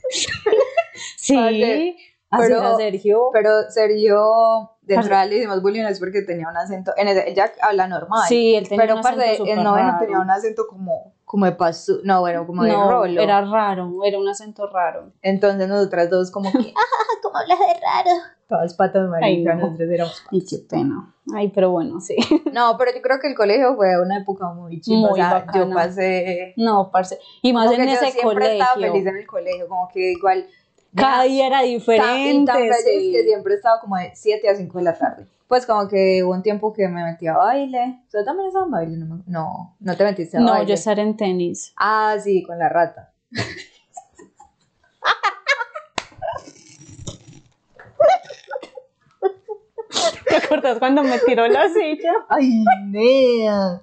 sí, Parce, así pero- era Sergio. Pero Sergio, de Parce. entrada le hicimos bullying es porque tenía un acento. En el, ella habla normal. Sí, él tenía pero un acento en noveno raro. tenía un acento como, como de paso. No, bueno, como de no, rolo. era raro, era un acento raro. Entonces nosotras dos como que, ah, como hablas de raro. Todas patas maricas, no. nosotros éramos Ay, qué pena. Ay, pero bueno, sí. No, pero yo creo que el colegio fue una época muy chida. O sea, yo bacana. pasé. No, parce. Y más Como en que yo ese siempre colegio. estaba feliz en el colegio, como que igual. Cada día era diferente. tan feliz sí. que siempre estaba como de 7 a 5 de la tarde. Pues como que hubo un tiempo que me metí a baile. ¿Usted también estaba en baile? No, no, no te metiste a No, baile. yo estar en tenis. Ah, sí, con la rata. ¿Te acuerdas cuando me tiró la silla? Ay, nea.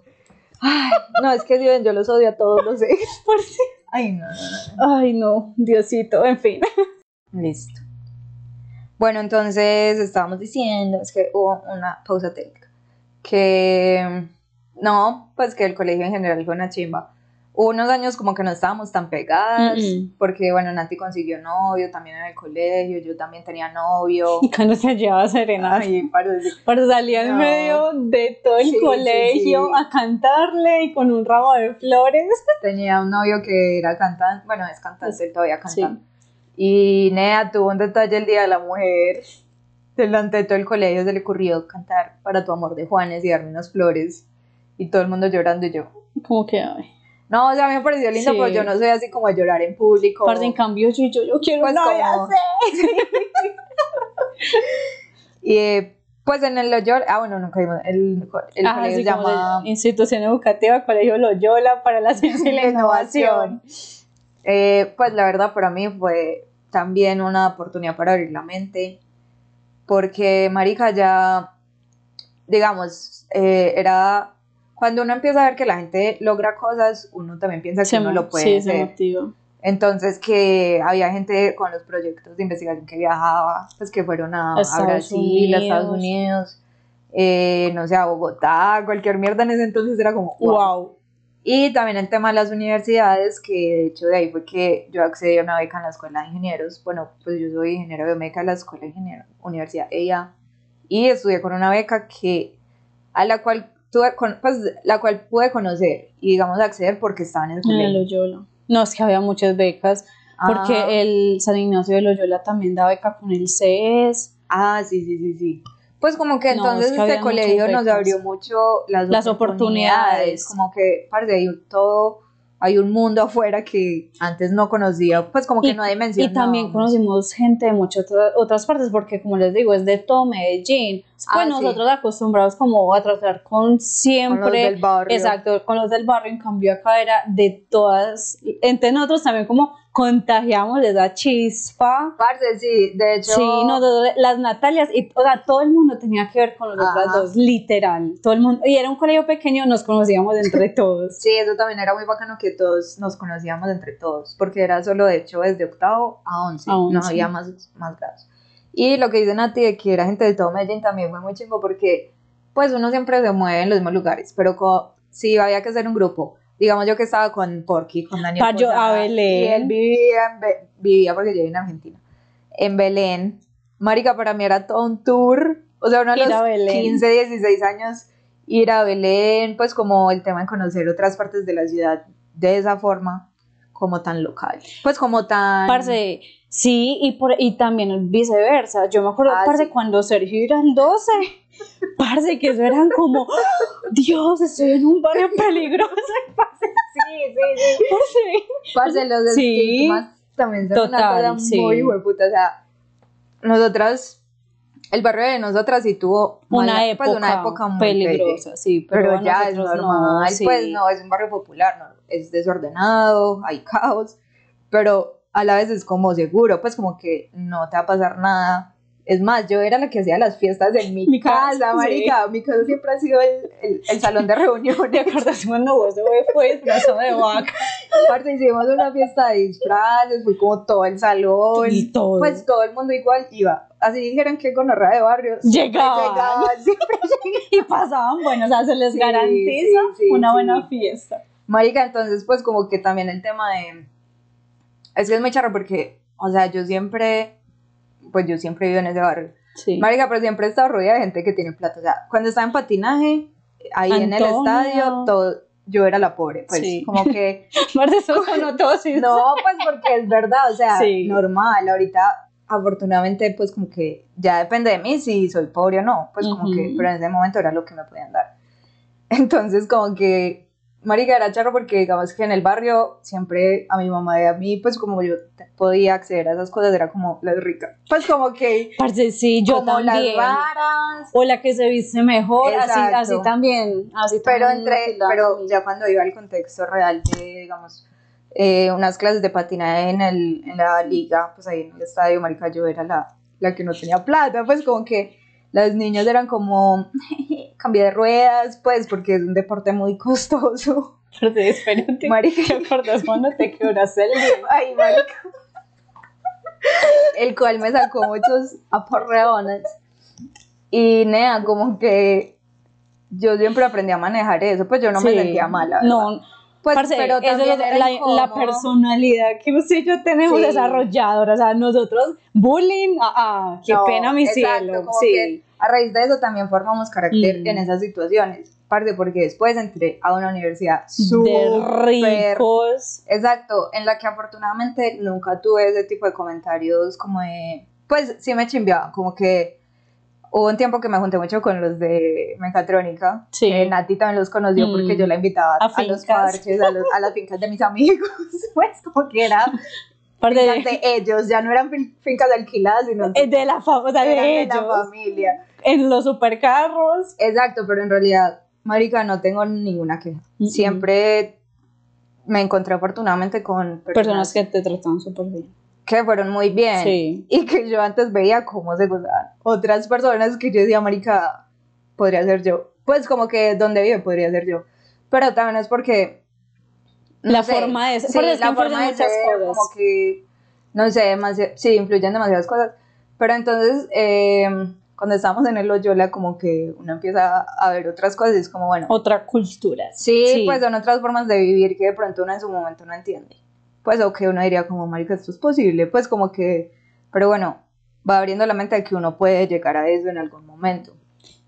Ay, no, es que si ven, yo los odio a todos los ex. Por si- Ay, no, no, no. Ay, no, Diosito, en fin. Listo. Bueno, entonces estábamos diciendo, es que hubo una pausa técnica, que no, pues que el colegio en general fue una chimba. Hubo unos años como que no estábamos tan pegadas, Mm, mm. porque bueno, Nati consiguió novio también en el colegio, yo también tenía novio. Y cuando se llevaba Serena, para salir en No. medio de todo el Sí, colegio sí. a cantarle y con un ramo de flores. tenía un novio que era cantante, bueno, es cantante, él todavía canta. Y Nea tuvo un detalle el Día de la Mujer. Delante de todo el colegio se le ocurrió cantar para tu amor de Juanes y darme unas flores. Y todo el mundo llorando y yo. Como que, ay. No, o sea, a me pareció lindo, Sí. pero yo no soy así como de llorar en público. Parce, en cambio, yo, yo, yo quiero Pues una como- así. Y, eh, Pues en el Loyola, ah bueno, nunca vimos, el, el Ajá, colegio sí, se llama de Institución Educativa, Colegio Loyola para la Ciencia y la Innovación. Eh, pues la verdad para mí fue también una oportunidad para abrir la mente, porque marica ya, digamos, eh, era cuando uno empieza a ver que la gente logra cosas, uno también piensa que Se uno lo puede sí, hacer. Entonces que había gente con los proyectos de investigación que viajaba, pues que fueron a, A Brasil, a Estados Unidos. Unidos, eh, no sé, a Bogotá, cualquier mierda en ese entonces era como, wow. Wow. Y también el tema de las universidades, que de hecho de ahí fue que yo accedí a una beca en la Escuela de Ingenieros. Bueno, pues yo soy ingeniero biomédica de la Escuela de Ingenieros, Universidad EIA, y estudié con una beca que, a la cual tuve, con- pues la cual pude conocer y digamos acceder porque estaba en el En colegio. Loyola. No, es que había muchas becas, porque Ah. el San Ignacio de Loyola también da beca con el CES. Ah, sí, sí, sí, sí. Pues como que No, entonces es que este colegio nos abrió mucho las, Las oportunidades. Como que, parce, todo, hay un mundo afuera que antes no conocía, pues como que Y- no dimensionaba. Y también conocimos gente de muchas otra- otras partes, porque como les digo, es de todo Medellín. Pues Ah, sí. nosotros acostumbrados como a tratar con siempre. Con los del barrio. Exacto, con los del barrio, en cambio acá era de todas. Entre nosotros también como contagiamos esa chispa. Parce, sí, de hecho. Sí, nosotros, las Natalias, y, o sea, todo el mundo tenía que ver con nosotras Ajá. dos, literal. Todo el mundo, y era un colegio pequeño, nos conocíamos entre todos. Sí, eso también era muy bacano que todos nos conocíamos entre todos, porque era solo de hecho desde octavo a once, A no once. había más, más grados. Y lo que dice Nati de que era gente de todo Medellín también fue muy chingo porque pues uno siempre se mueve en los mismos lugares, pero si había que hacer un grupo, digamos yo que estaba con Porky, con Daniel Pa' yo- Posada, a Belén. y él vivía, en Be- vivía porque yo vivía en Argentina, en Belén, marica para mí era todo un tour, o sea, uno de Ir los a Belén. 15, 16 años ir a Belén, pues como el tema de conocer otras partes de la ciudad de esa forma, como tan local, pues como tan... Parce, sí, y, por, y también viceversa. Yo me acuerdo, Ah, parce, sí. cuando Sergio era el 12, parce, que eso eran como, Dios, estoy en un barrio peligroso. Parce, Sí, sí, sí. parce. Parce, los Sí. estigmas también son Total, una cosa sí. muy hueputa, o sea, nosotras, el barrio de nosotras sí tuvo Una mala- época, pues, una época muy peligrosa, sí, pero, pero, ya es nosotros normal, no, sí. pues no, es un barrio popular, no, es desordenado, hay caos, pero a la vez es como seguro, pues como que no te va a pasar nada. Es más, yo era la que hacía las fiestas en mi, Mi casa, casa, sí. marica. Mi casa siempre ha sido el, el, el salón de ¿Te reuniones. acuerdas cuando vos fue, fue disfrazado de vaca? Aparte hicimos una fiesta de disfraces, fue como todo el salón. Y todo. Pues todo el mundo igual iba. Así dijeron que con de barrios. siempre Llegaban. llegaban, siempre y pasaban, bueno, o sea, se les Sí, garantiza sí, una buena fiesta. Marica, entonces pues como que también el tema de... Es que es muy charro porque, o sea, yo siempre, pues yo siempre vivo en ese barrio. Sí. Marica, pero siempre he estado rodeada de gente que tiene plata. O sea, cuando estaba en patinaje, ahí en el Antonio. estadio, todo, yo era la pobre. Pues Sí. como que... Así. No, pues porque es verdad, o sea, Sí. normal. Ahorita, afortunadamente, pues como que ya depende de mí si soy pobre o no. Pues como que, Ujú. pero en ese momento era lo que me podían dar. Entonces, como que, marica, era charro porque digamos que en el barrio siempre a mi mamá y a mí, pues como yo podía acceder a esas cosas, era como las ricas. Pues como que, Parce, sí, yo como también. las. O la que se viste mejor, así, así también. Así Pero también entre, pero ya cuando iba al contexto real de, digamos, eh, unas clases de patinaje en, el, en la liga, pues ahí en el estadio, marica, yo era la, la que no tenía plata, pues como que los niños eran como, cambié de ruedas, pues porque es un deporte muy costoso. Parce, espérate. Marica, ¿Te acuerdas cuando te quebraste el ay, marica. El cual me sacó muchos aporreones. Y nea, como que yo siempre aprendí a manejar eso, pues yo no me Sí. sentía mala. ¿verdad? No, Pues, parce, pero es también era la, la personalidad que usted y yo tenemos Sí. desarrolladora. O sea, nosotros, bullying, ah, ah, qué No, pena, mi exacto, cielo. Sí. que a raíz de eso también formamos carácter Mm. en esas situaciones. Parte porque después entré a una universidad súper ricos. Exacto, en la que afortunadamente nunca tuve ese tipo de comentarios como de, pues sí me chimbeaban, como que hubo un tiempo que me junté mucho con los de Mecatrónica, Sí. Nati también los conoció Mm. porque yo la invitaba A a, los parches, a, los- a las fincas de mis amigos, pues como que era fincas de ellos, ya no eran fin- fincas alquiladas, sino de, de la famosa eran de de ellos. la familia. en los supercarros. Exacto, pero en realidad, marica, no tengo ninguna queja. Siempre me encontré afortunadamente con Personas que te tratan súper bien. que fueron muy bien Sí. y que yo antes veía cómo se gozaban. Otras personas que yo decía, marica, podría ser yo. Pues como que donde vive podría ser yo. Pero también es porque... La sé, forma de ser, Sí, es que la forma de muchas ser, cosas. como que... No sé, demasi- sí, influyen demasiadas cosas. Pero entonces, eh, cuando estábamos en el Loyola, como que uno empieza a ver otras cosas y es como, bueno, Otra cultura. Sí, pues son otras formas de vivir que de pronto uno en su momento no entiende. Pues o que uno diría como, marica, esto es posible, pues como que, pero bueno, va abriendo la mente de que uno puede llegar a eso en algún momento.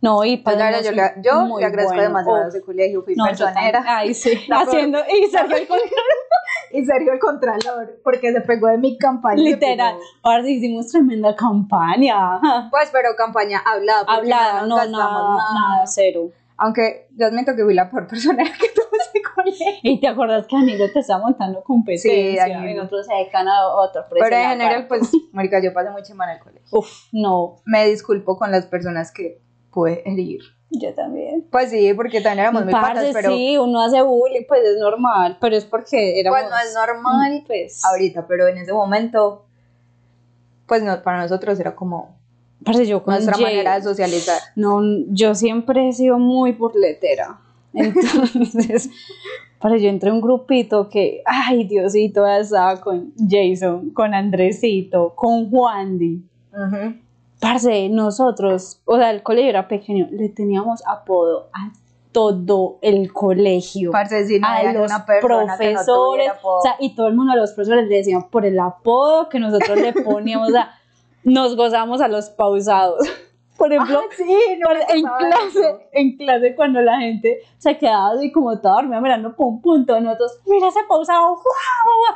No, y Pues para claro, yo, le, yo le agradezco demasiado a ese colegio, fui No, personera. Ay, sí. Haciendo, y Sergio el contrario. Y Sergio el Contralor, porque se pegó de mi campaña. Literal. Ahora hicimos tremenda campaña. Pues, pero campaña hablada. Hablada, no, gastamos nada, nada, cero. Aunque yo admito que fui la peor persona que tuvo ese colegio. Y te acuerdas que Danilo te está montando competencia Sí, y nosotros se decan a otro Pero en general, pues, marica, yo pasé muy chima en el colegio. Uf, no, Me disculpo con las personas que pude herir. yo también. Pues sí, porque también éramos muy Parce, patas, pero sí, uno hace bullying, pues es normal, pero es porque éramos... pues no es normal Pues, ahorita, pero en ese momento, pues no, para nosotros era como parce, yo con nuestra Jay- manera de socializar. No, yo siempre he sido muy burletera. Entonces, para yo entré a un grupito que, ay, Diosito, estaba con Jason, con Andresito, con Juandi. Ujú. Parce, nosotros, o sea, el colegio era pequeño, le teníamos apodo a todo el colegio. Parce, si no a hay los no profesores, o sea, y todo el mundo a los profesores le decían por el apodo que nosotros le poníamos, o sea, nos gozamos a los pausados. Por ejemplo, Ah, sí, no en clase, eso. en clase cuando la gente se quedaba así como toda dormida mirando por un punto, nosotros, mira ese pausado, guau, guau, guau".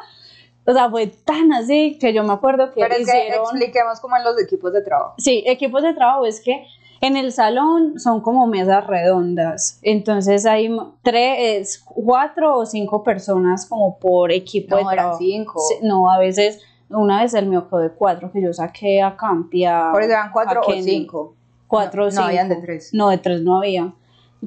O sea, fue tan así que yo me acuerdo que Pero es que expliquemos como en los equipos de trabajo. Sí, equipos de trabajo es que en el salón son como mesas redondas, entonces hay tres, cuatro o cinco personas como por equipo de No, trabajo. cinco. No, a veces, una vez el mío quedó de cuatro, que yo saqué a Campi, a, Por eso eran cuatro o cinco. Cuatro o cinco. no, habían de tres. No, de tres no había.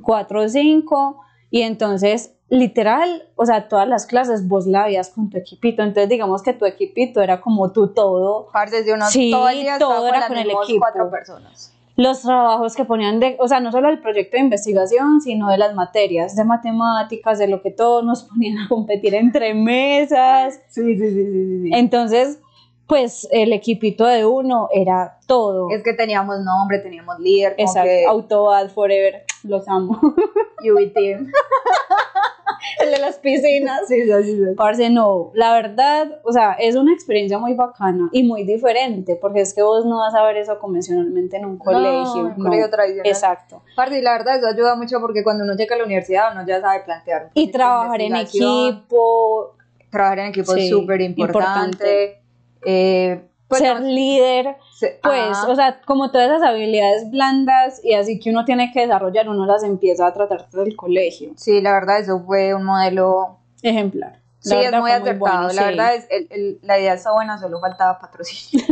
Cuatro o cinco. Y entonces, literal, o sea, todas las clases vos la veías con tu equipito. Entonces, digamos que tu equipito era como tu todo. Parce, si uno Sí, todo el día todo era con el equipo. cuatro personas. Los trabajos que ponían de, o sea, no solo el proyecto de investigación, sino de las materias, de matemáticas, de lo que todos nos ponían a competir entre mesas. Sí, sí, sí, sí, sí. Entonces, pues el equipito de uno era todo. Es que teníamos nombre, teníamos líder, Exacto, que Autobad Forever, los amo. UV Team. el de las piscinas. Sí, sí, sí, sí. Parce, no, la verdad, o sea, es una experiencia muy bacana y muy diferente, porque es que vos no vas a ver eso convencionalmente en un colegio. No, en no. colegio tradicional. Exacto. Parce, y la verdad eso ayuda mucho porque cuando uno llega a la universidad uno ya sabe plantear. un Y trabajar en equipo, Trabajar en equipo es súper importante. Eh, pues, ser no, líder, se- pues, ajá. o sea, como todas esas habilidades blandas y así que uno tiene que desarrollar, uno las empieza a tratar desde el colegio. Sí, la verdad eso fue un modelo... Ejemplar. La Sí, es muy acertado. bueno, la sí. verdad es, el, el- la idea está buena, solo faltaba patrocinio.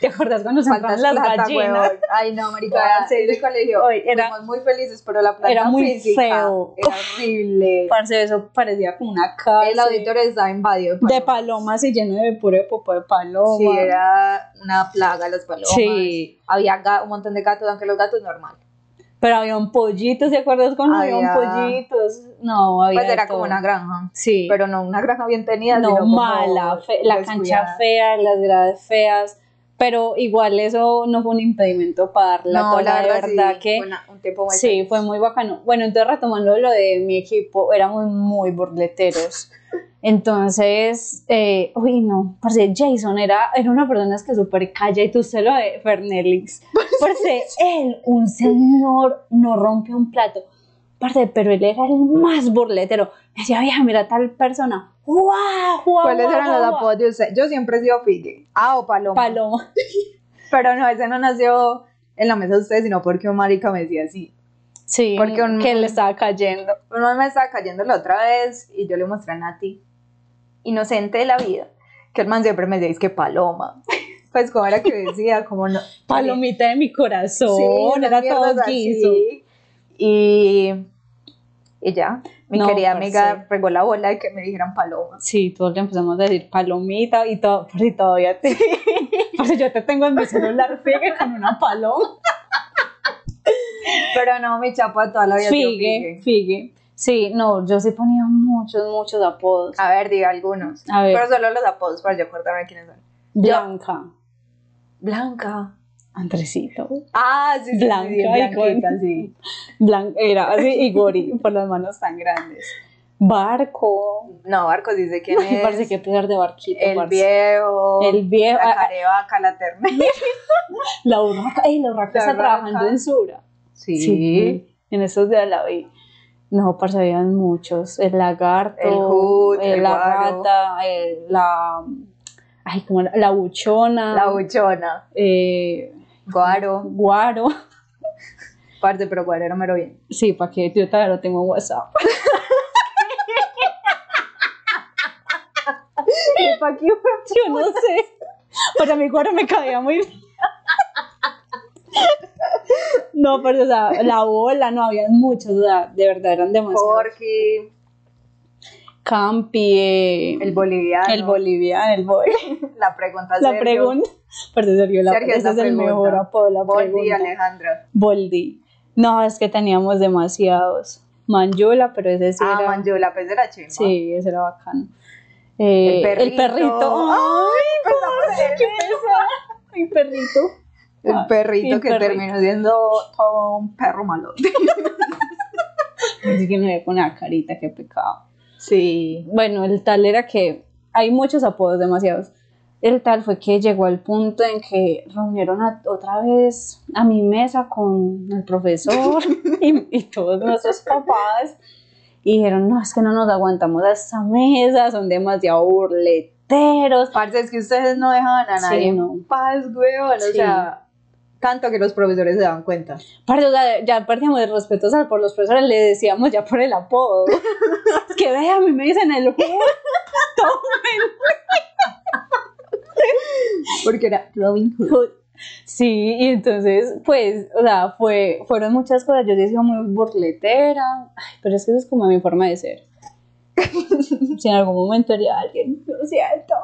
¿Te acuerdas cuando se las plata, gallinas? Ay, no, marica, ese colegio. Era- fuimos muy felices, pero la planta era muy física feo. Era horrible. Parce, eso parecía como una casa. El auditorio estaba invadido de palomas y lleno de puro popó de paloma. Sí, era una plaga las palomas. Sí. Había un montón de gatos, aunque los gatos normal. Pero había un pollito, ¿te acuerdas cuando había, un Había- pollitos? No, había Pues era todo. como una granja. Sí. Pero no una granja bien tenida, no, sino como mala, fe- la descuidada. cancha fea, las gradas feas. Pero igual eso no fue un impedimento para darla No, toda. la verdad, verdad sí, que una- un tiempo muy Sí, feliz. fue muy bacano. Bueno, entonces retomando lo de mi equipo, éramos muy burleteros. Entonces, eh, uy, no, parce, Jason era, era una persona que súper calla y tú se lo de Fernelix. Parce, él, un señor, no rompe un plato. Parce, pero él era el más burletero. Me decía, vieja, mira tal persona. ¡Guau, guau, ¿Cuáles guau, eran los guau, guau". apodos de usted? Yo siempre he sido Figue. Ah, o Paloma. Paloma. Pero no, ese no nació en la mesa de ustedes, sino porque un marica me decía así. Sí, Porque un- que le estaba cayendo. Uno me estaba cayendo la otra vez y yo le mostré a Nati, inocente de la vida, que el man siempre me decía, es que Paloma. pues como era que decía, como no. Palomita de mi corazón, era todo guiso. Y, y ya, mi querida amiga regó la bola de que me dijeran paloma. Sí, todos le empezamos a decir palomita y todo, y todavía te, porque yo te tengo en mi celular figue con una paloma. Pero no, mi chapa toda la vida figue, figue. Sí, no, yo sí ponía muchos, muchos apodos. A ver, diga algunos. A ver. Pero solo los apodos para yo acordarme quiénes son. Blanca. Blanca. Andresito. Ah, sí, sí. Blanca, sí, sí. Blanca, era así, y Gori, por las manos tan grandes. Barco. No, Barco dice quién es. Parece que pegar de barquito. El viejo. El viejo. La carevaca, la ternera. la urraca. Ey, la urraca está trabajando en Sura. Sí. sí. En esos días la vi. No, parce, habían muchos. El lagarto, el, hood, el la rata, la. Ay, como la, buchona. La buchona. Eh, guaro. Guaro. Parte, pero guaro era mero bien. Sí, para que yo todavía lo tengo en WhatsApp. ¿Para qué? Yo no sé. Para mi guaro me caía muy bien. No, pero o sea, la bola, no, había muchos, o sea, de verdad eran demasiados. Jorge. Campi, eh, el boliviano. El boliviano, el boy. La pregunta La pregunta. Pero Sergio, la, Sergio ese es, el mejor apodo, la Boldi, Alejandra. Boldi. No, es que teníamos demasiados. Manjula, pero ese sí ah, era... Manjula, pues era chimba. Sí, ese era bacano. Eh, el perrito. El perrito. Ay, pues qué pesado. Mi perrito. El ah, perrito que terminó siendo todo un perro malo. Así que no ve con la carita, qué pecado. Sí. Bueno, el tal era que hay muchos apodos, demasiados. El tal fue que llegó al punto en que reunieron otra vez a mi mesa con el profesor y, todos nuestros papás y dijeron, no, es que no nos aguantamos a esta mesa, son demasiado burleteros. Parce, es que ustedes no dejaban a nadie sí, no. paz, weón, o sea tanto que los profesores se daban cuenta. Pero ya perdíamos el respeto por los profesores, le decíamos ya por el apodo. es que vea, a mí me dicen el Porque era Robin Hood. Sí, y entonces, pues, o sea, fue, fueron muchas cosas. Yo decía muy burletera, Ay, pero es que eso es como mi forma de ser. si en algún momento haría alguien, lo siento.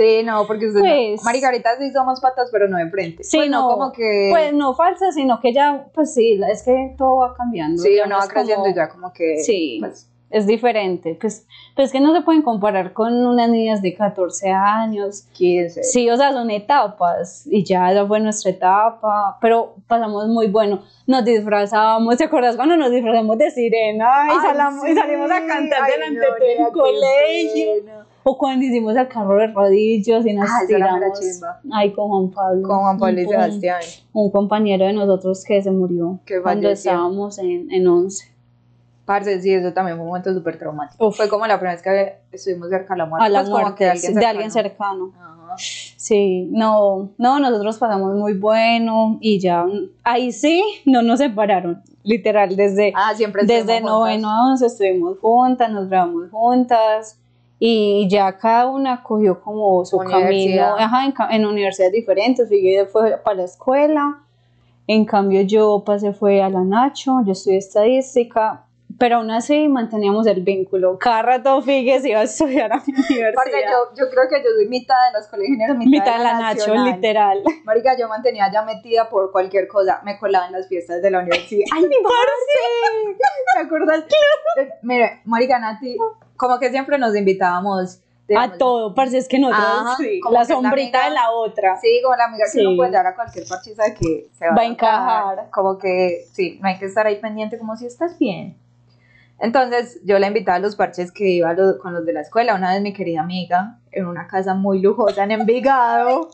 Sí, no, porque ustedes, pues, sí somos patas, pero no de frente. Sí, pues no, como que... Pues no falsas, sino que ya, pues sí, es que todo va cambiando. Sí, uno va creciendo y ya como que... Sí, pues, es diferente. Pues, pues que no se pueden comparar con unas niñas de 14 años. 15. Sí, o sea, son etapas y ya esa fue nuestra etapa, pero pasamos muy bueno. Nos disfrazábamos, ¿te acuerdas cuando nos disfrazamos de sirena y, y salimos a cantar delante del colegio? O cuando hicimos el carro de rodillos y nos ah, tiramos. Ay, con Juan Pablo. Con Juan Pablo y Sebastián. Un compañero de nosotros que se murió cuando estábamos en, en 11. Parce, sí, eso también fue un momento súper traumático. Fue como la primera vez que estuvimos cerca de la muerte. A la pues muerte de, alguien de alguien cercano. Sí, no, no, nosotros pasamos muy bueno y ya, ahí sí, no nos separaron, literal, desde, ah, siempre desde noveno a once estuvimos juntas, nos grabamos juntas, y ya cada una cogió como su camino ajá, en, en, universidades diferentes. Figueroa fue para la escuela, en cambio yo pasé fue a la Nacho, yo estudié estadística, pero aún así manteníamos el vínculo. Cada rato Figues iba a estudiar a mi universidad. Porque yo, yo creo que yo soy mitad de los colegios, mitad, mitad de la, Nacho, literal. Marica, yo mantenía ya metida por cualquier cosa, me colaba en las fiestas de la universidad. ¡Ay, mi parce! ¿Te acuerdas? Claro. Mire, Marica Nati como que siempre nos invitábamos. a todo, parce, es que nosotros, sí, la sombrita de la otra. Sí, como la amiga que no puede dar a cualquier parche sabe que se va, a encajar. Como que, sí, no hay que estar ahí pendiente como si estás bien. Entonces yo la invitaba a los parches que iba con los de la escuela. Una vez mi querida amiga, en una casa muy lujosa en Envigado.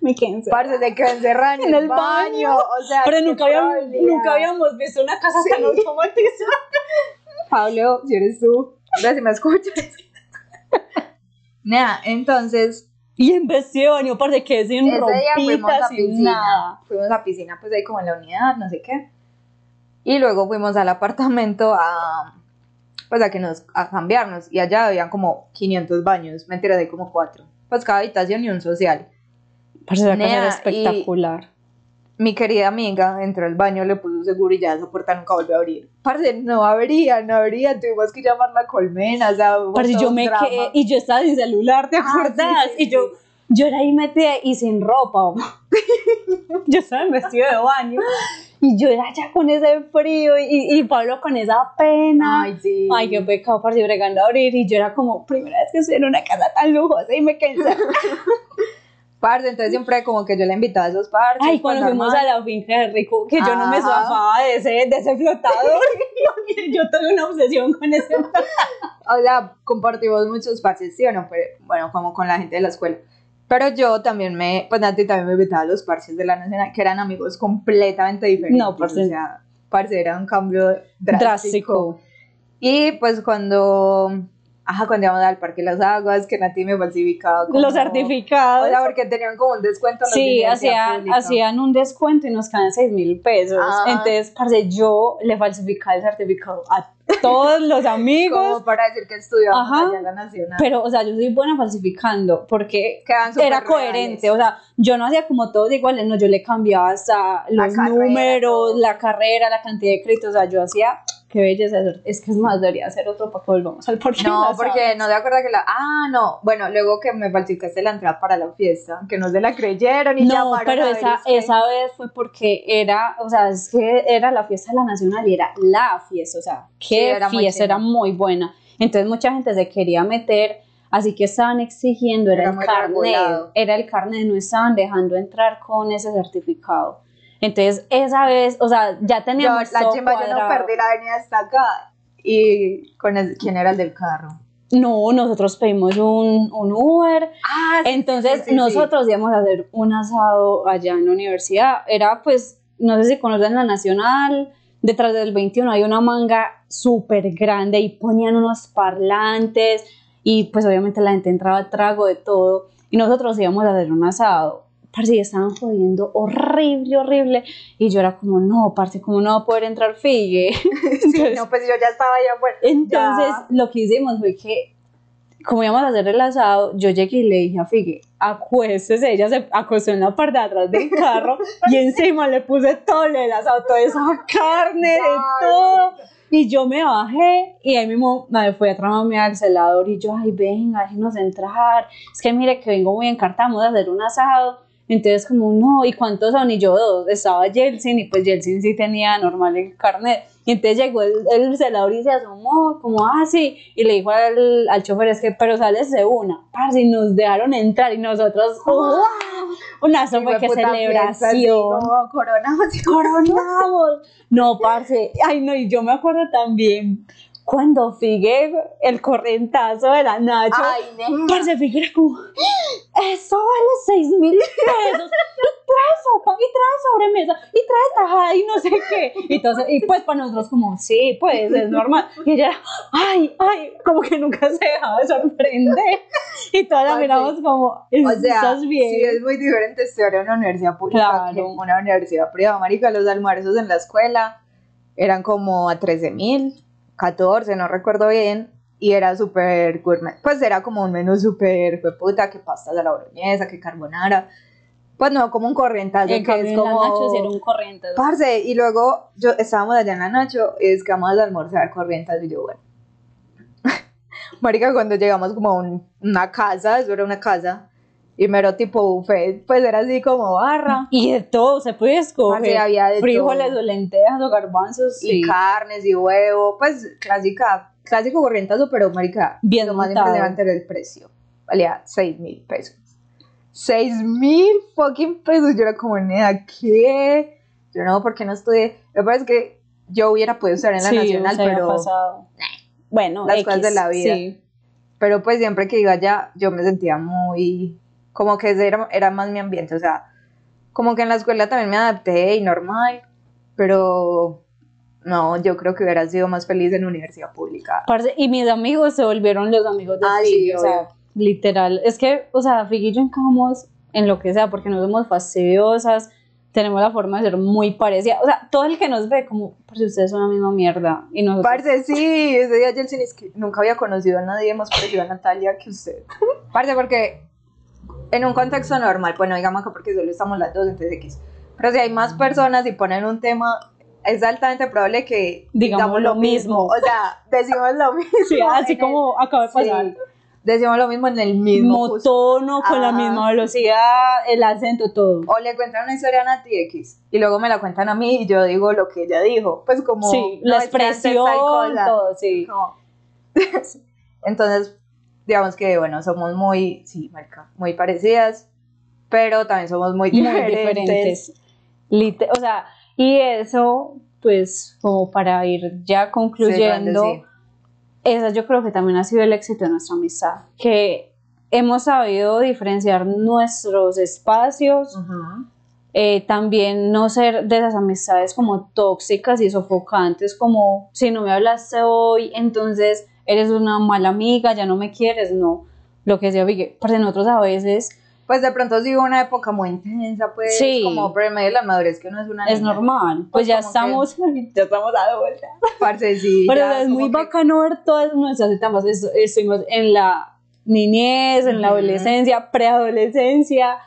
Me quedé Parce, se quedó encerrada en, el baño. O sea, pero nunca habíamos, nunca habíamos visto una casa tan automatizada. Pablo, si eres tú, Ahora si me escuchas. Nada, entonces. Y en baño, de que sin ropitas, fuimos a piscina. Fuimos a piscina, pues ahí como en la unidad, no sé qué. Y luego fuimos al apartamento a. Pues a que nos. a cambiarnos. Y allá habían como 500 baños. Mentira, hay como 4. Pues cada habitación y un social. Parece una casa espectacular. Mi querida amiga entró al baño, le puso seguro y ya esa puerta nunca volvió a abrir. Parce, no abría, no abría, tuvimos que llamar la colmena, o sea, Parce, yo me quedé, y yo estaba sin celular, ¿te ah, acuerdas? y yo, yo era ahí metida y sin ropa. yo estaba en vestido de baño. Y yo era ya con ese frío y, y Pablo con esa pena. Ay, sí. Ay, qué pecado, parce, bregando a abrir. Y yo era como, primera vez que estoy en una casa tan lujosa y me quedé. Parce, entonces siempre como que yo le invitaba a esos parches. Ay, cuando fuimos a la finca de Rico, que yo no me zafaba de ese, de ese flotador. yo tuve una obsesión con ese. o sea, compartimos muchos parches, ¿sí o no? Pero, bueno, como con la gente de la escuela. Pero yo también me, pues Nati también me invitaba a los parches de la Nacional, que eran amigos completamente diferentes. No, parce. O sea, parce, era un cambio drástico. drástico. Y pues cuando Ajá, cuando íbamos al Parque Las Aguas, que Nati me falsificaba. Como, los certificados. O sea, porque tenían como un descuento. sí, hacían, hacían un descuento y nos quedan 6 mil pesos. Entonces, parce, yo le falsificaba el certificado a todos los amigos. Como para decir que estudiaba allá en la Nacional. Pero, o sea, yo soy buena falsificando porque era coherente. O sea, yo no hacía como todos iguales, no, yo le cambiaba hasta los números, la carrera, la cantidad de créditos. O sea, yo hacía qué belleza. Es que es más, debería hacer otro para que volvamos al parque. No, porque no de acuerdo que la. Ah, no. Bueno, luego que me falsificaste la entrada para la fiesta, que no se la creyeron y No, pero esa, esa vez fue porque era, o sea, es que era la fiesta de la Nacional y era la fiesta, o sea, qué era fiesta, era muy buena. Entonces mucha gente se quería meter. Así que estaban exigiendo, era, era el carnet, era el carnet, no estaban dejando entrar con ese certificado. Entonces, esa vez, o sea, ya teníamos. Yo, la chimba, yo no perdí la avenida hasta acá. ¿Y con el, quién era el del carro? No, nosotros pedimos un, un Uber. Ah, Entonces, nosotros íbamos a hacer un asado allá en la universidad. Era, pues, no sé si conocen la Nacional. Detrás del 21 hay una manga súper grande y ponían unos parlantes. Y, pues, obviamente la gente entraba a trago de todo. Y nosotros íbamos a hacer un asado parce, estaban jodiendo horrible, horrible. Y yo era como, no, parce, ¿cómo no va a poder entrar Figue? no, pues yo ya estaba ya bueno. Entonces, lo que hicimos fue que, como íbamos a hacer el asado, yo llegué y le dije a Figue, acuéstese, ella se acostó en la parte de atrás del carro y encima le puse todo el asado, toda esa carne, de todo. Y yo me bajé y ahí mismo me fui a traerme al celador y yo, ay, venga, déjenos entrar. Es que mire que vengo muy encartada, vamos a hacer un asado entonces como, no, ¿y cuántos son? Y yo dos, estaba Jelsin y pues Jelsin sí tenía normal el carnet. Y entonces llegó el, celador y se asomó, como, ah, sí, y le dijo al, al chofer, es que, pero sales de una, parce, y nos dejaron entrar y nosotros, ¡wow! Una sopa que celebración. coronamos. Coronamos. No, parce, ay, no, y yo me acuerdo también cuando Figue el corrientazo de la Nacho, Ay, parce, Figue era como, eso vale seis mil pesos, y trae sopa, y trae sobremesa, y trae tajada, y no sé qué, y, entonces, y pues para nosotros como, sí, pues es normal, y ella, ay, ay, como que nunca se dejaba de sorprender, y todas la miramos como, o sea, ¿estás bien? Sí, es muy diferente estudiar en una universidad pública que en una universidad privada, marica, los almuerzos en la escuela eran como a 13 mil, 14, no recuerdo bien, y era súper gourmet. Pues era como un menú súper puta, que pastas a la boloñesa, que carbonara. Pues no, como un corrientazo, que es como... Nacho era un corrientazo. Parce, y luego yo estábamos allá en la Nacho y es que vamos a almorzar corrientazo y yo, bueno. Marica, cuando llegamos como a una casa, eso era una casa, y mero tipo buffet, pues era así como barra. Y de todo, se puede escoger. había de frijoles o lentejas o garbanzos. Y carnes y huevo, pues clásica, clásico corrientazo, pero marica, bien lo más impresionante era el precio. Valía 6 mil pesos. 6 mil fucking pesos. Yo era como, nada, ¿qué? Yo no, ¿por qué no estudié? Lo que pasa es que yo hubiera podido estar en la nacional, pero... Pasado. Bueno, las cosas de la vida. Sí. Pero pues siempre que iba allá, yo me sentía muy como que era, era más mi ambiente, o sea, como que en la escuela también me adapté y normal, pero no, yo creo que hubiera sido más feliz en universidad pública. y mis amigos se volvieron los amigos de ah, o sea, literal. Es que, o sea, Figi y yo encajamos en lo que sea, porque no somos fastidiosas, tenemos la forma de ser muy parecida. O sea, todo el que nos ve, como, si ustedes son la misma mierda. Y nosotros... Parce, sí, ese día Jelsin es que nunca había conocido a nadie más parecido a Natalia que usted. Parce, porque en un contexto normal, bueno, digamos que porque solo estamos las dos, entonces X. Pero si hay más personas y ponen un tema, es altamente probable que digamos, lo mismo. O sea, decimos lo mismo. Sí, así como acaba de pasar. decimos lo mismo en el mismo tono, con la misma velocidad, el acento, todo. O le cuentan una historia a Nati X y luego me la cuentan a mí y yo digo lo que ella dijo. Pues como. Sí, la expresión, todo, sí. Entonces, digamos que, bueno, somos muy, sí, marca, muy parecidas, pero también somos muy diferentes. o sea, y eso, pues, como para ir ya concluyendo, esa yo creo que también ha sido el éxito de nuestra amistad, que hemos sabido diferenciar nuestros espacios, eh, también no ser de esas amistades como tóxicas y sofocantes, como si no me hablaste hoy, entonces eres una mala amiga, ya no me quieres, no. Lo que Vicky, porque nosotros a veces... Pues de pronto sigo una época muy intensa, pues sí. como por el medio de la madurez que no es una Es normal, pues, pues ya estamos, ya estamos a vuelta. Parce, sí. Pero es muy bacano ver todas nuestras etapas, estuvimos en la niñez, en la adolescencia, preadolescencia,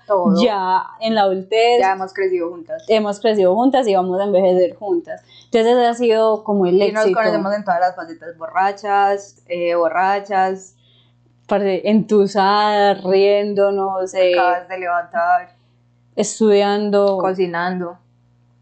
ya en la adultez. Ya hemos crecido juntas. Hemos crecido juntas y vamos a envejecer juntas. Entonces ese ha sido como el éxito. Y nos conocemos en todas las facetas, borrachas, eh, borrachas. Entusadas, riéndonos. Eh, Acabas de levantar. Estudiando. Cocinando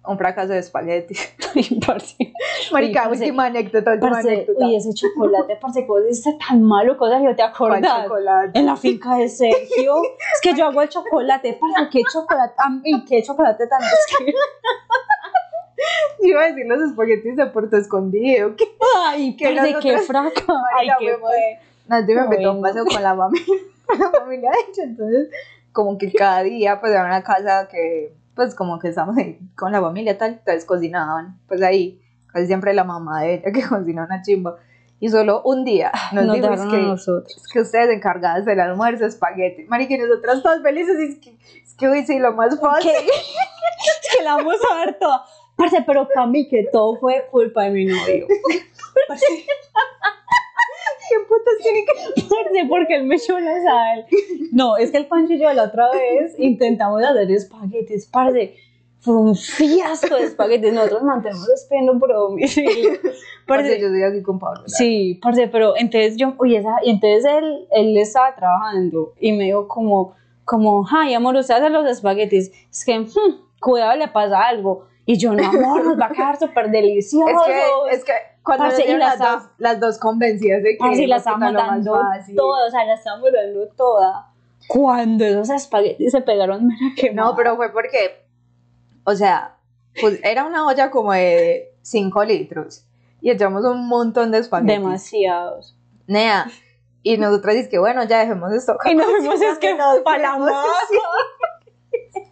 un fracaso de espagueti. Marica, última anécdota, última anécdota. Uy, ese chocolate, parce, cosas está tan malo, cosas que te acordás. En la finca de Sergio. es que yo hago el chocolate, parce, qué chocolate, y qué chocolate tan es Iba a decir los espaguetis de Puerto Escondido. Ay, qué parce, qué fraca. Ay, qué fue. No, yo me metí un paseo con la familia, la familia de hecho, entonces como que cada día pues era una casa que pues como que estamos con la familia tal, entonces cocinaban, pues ahí, casi siempre la mamá de ella que cocinó una chimba. Y solo un día nos, nos dijo que, nosotros. que ustedes encargadas del almuerzo, espagueti. Mari, que nosotras todas felices, es que, es que hoy sí, lo más fácil. es que la vamos a ver toda. Parce, pero para mí que todo fue culpa de mi novio. Parce, ¿Qué putas tiene que Parce, porque él me echó la sal. No, es que el Pancho y yo la otra vez intentamos hacer espaguetis, parce. Fue un fiasco de espaguetis. Nosotros mantenemos esperando por domicilio. Parce, yo soy así con Pablo. Sí, parce, pero entonces yo, oye, esa, y entonces él, él estaba trabajando y me dijo como, como, ay, amor, usted hace los espaguetis. Es que, hmm, cuidado, le pasa algo. Y yo, no, amor, nos va a quedar súper delicioso. Es que, es que cuando parce, las, dos, las dos convencidas de que parce, la estábamos dando toda, o sea, la estábamos dando toda. Cuando esos espaguetis se pegaron, que No, pero fue porque, o sea, pues era una olla como de 5 litros y echamos un montón de espaguetis. Demasiados. Nea, y nosotras dices que bueno, ya dejemos esto. Y nos es que nos palamos.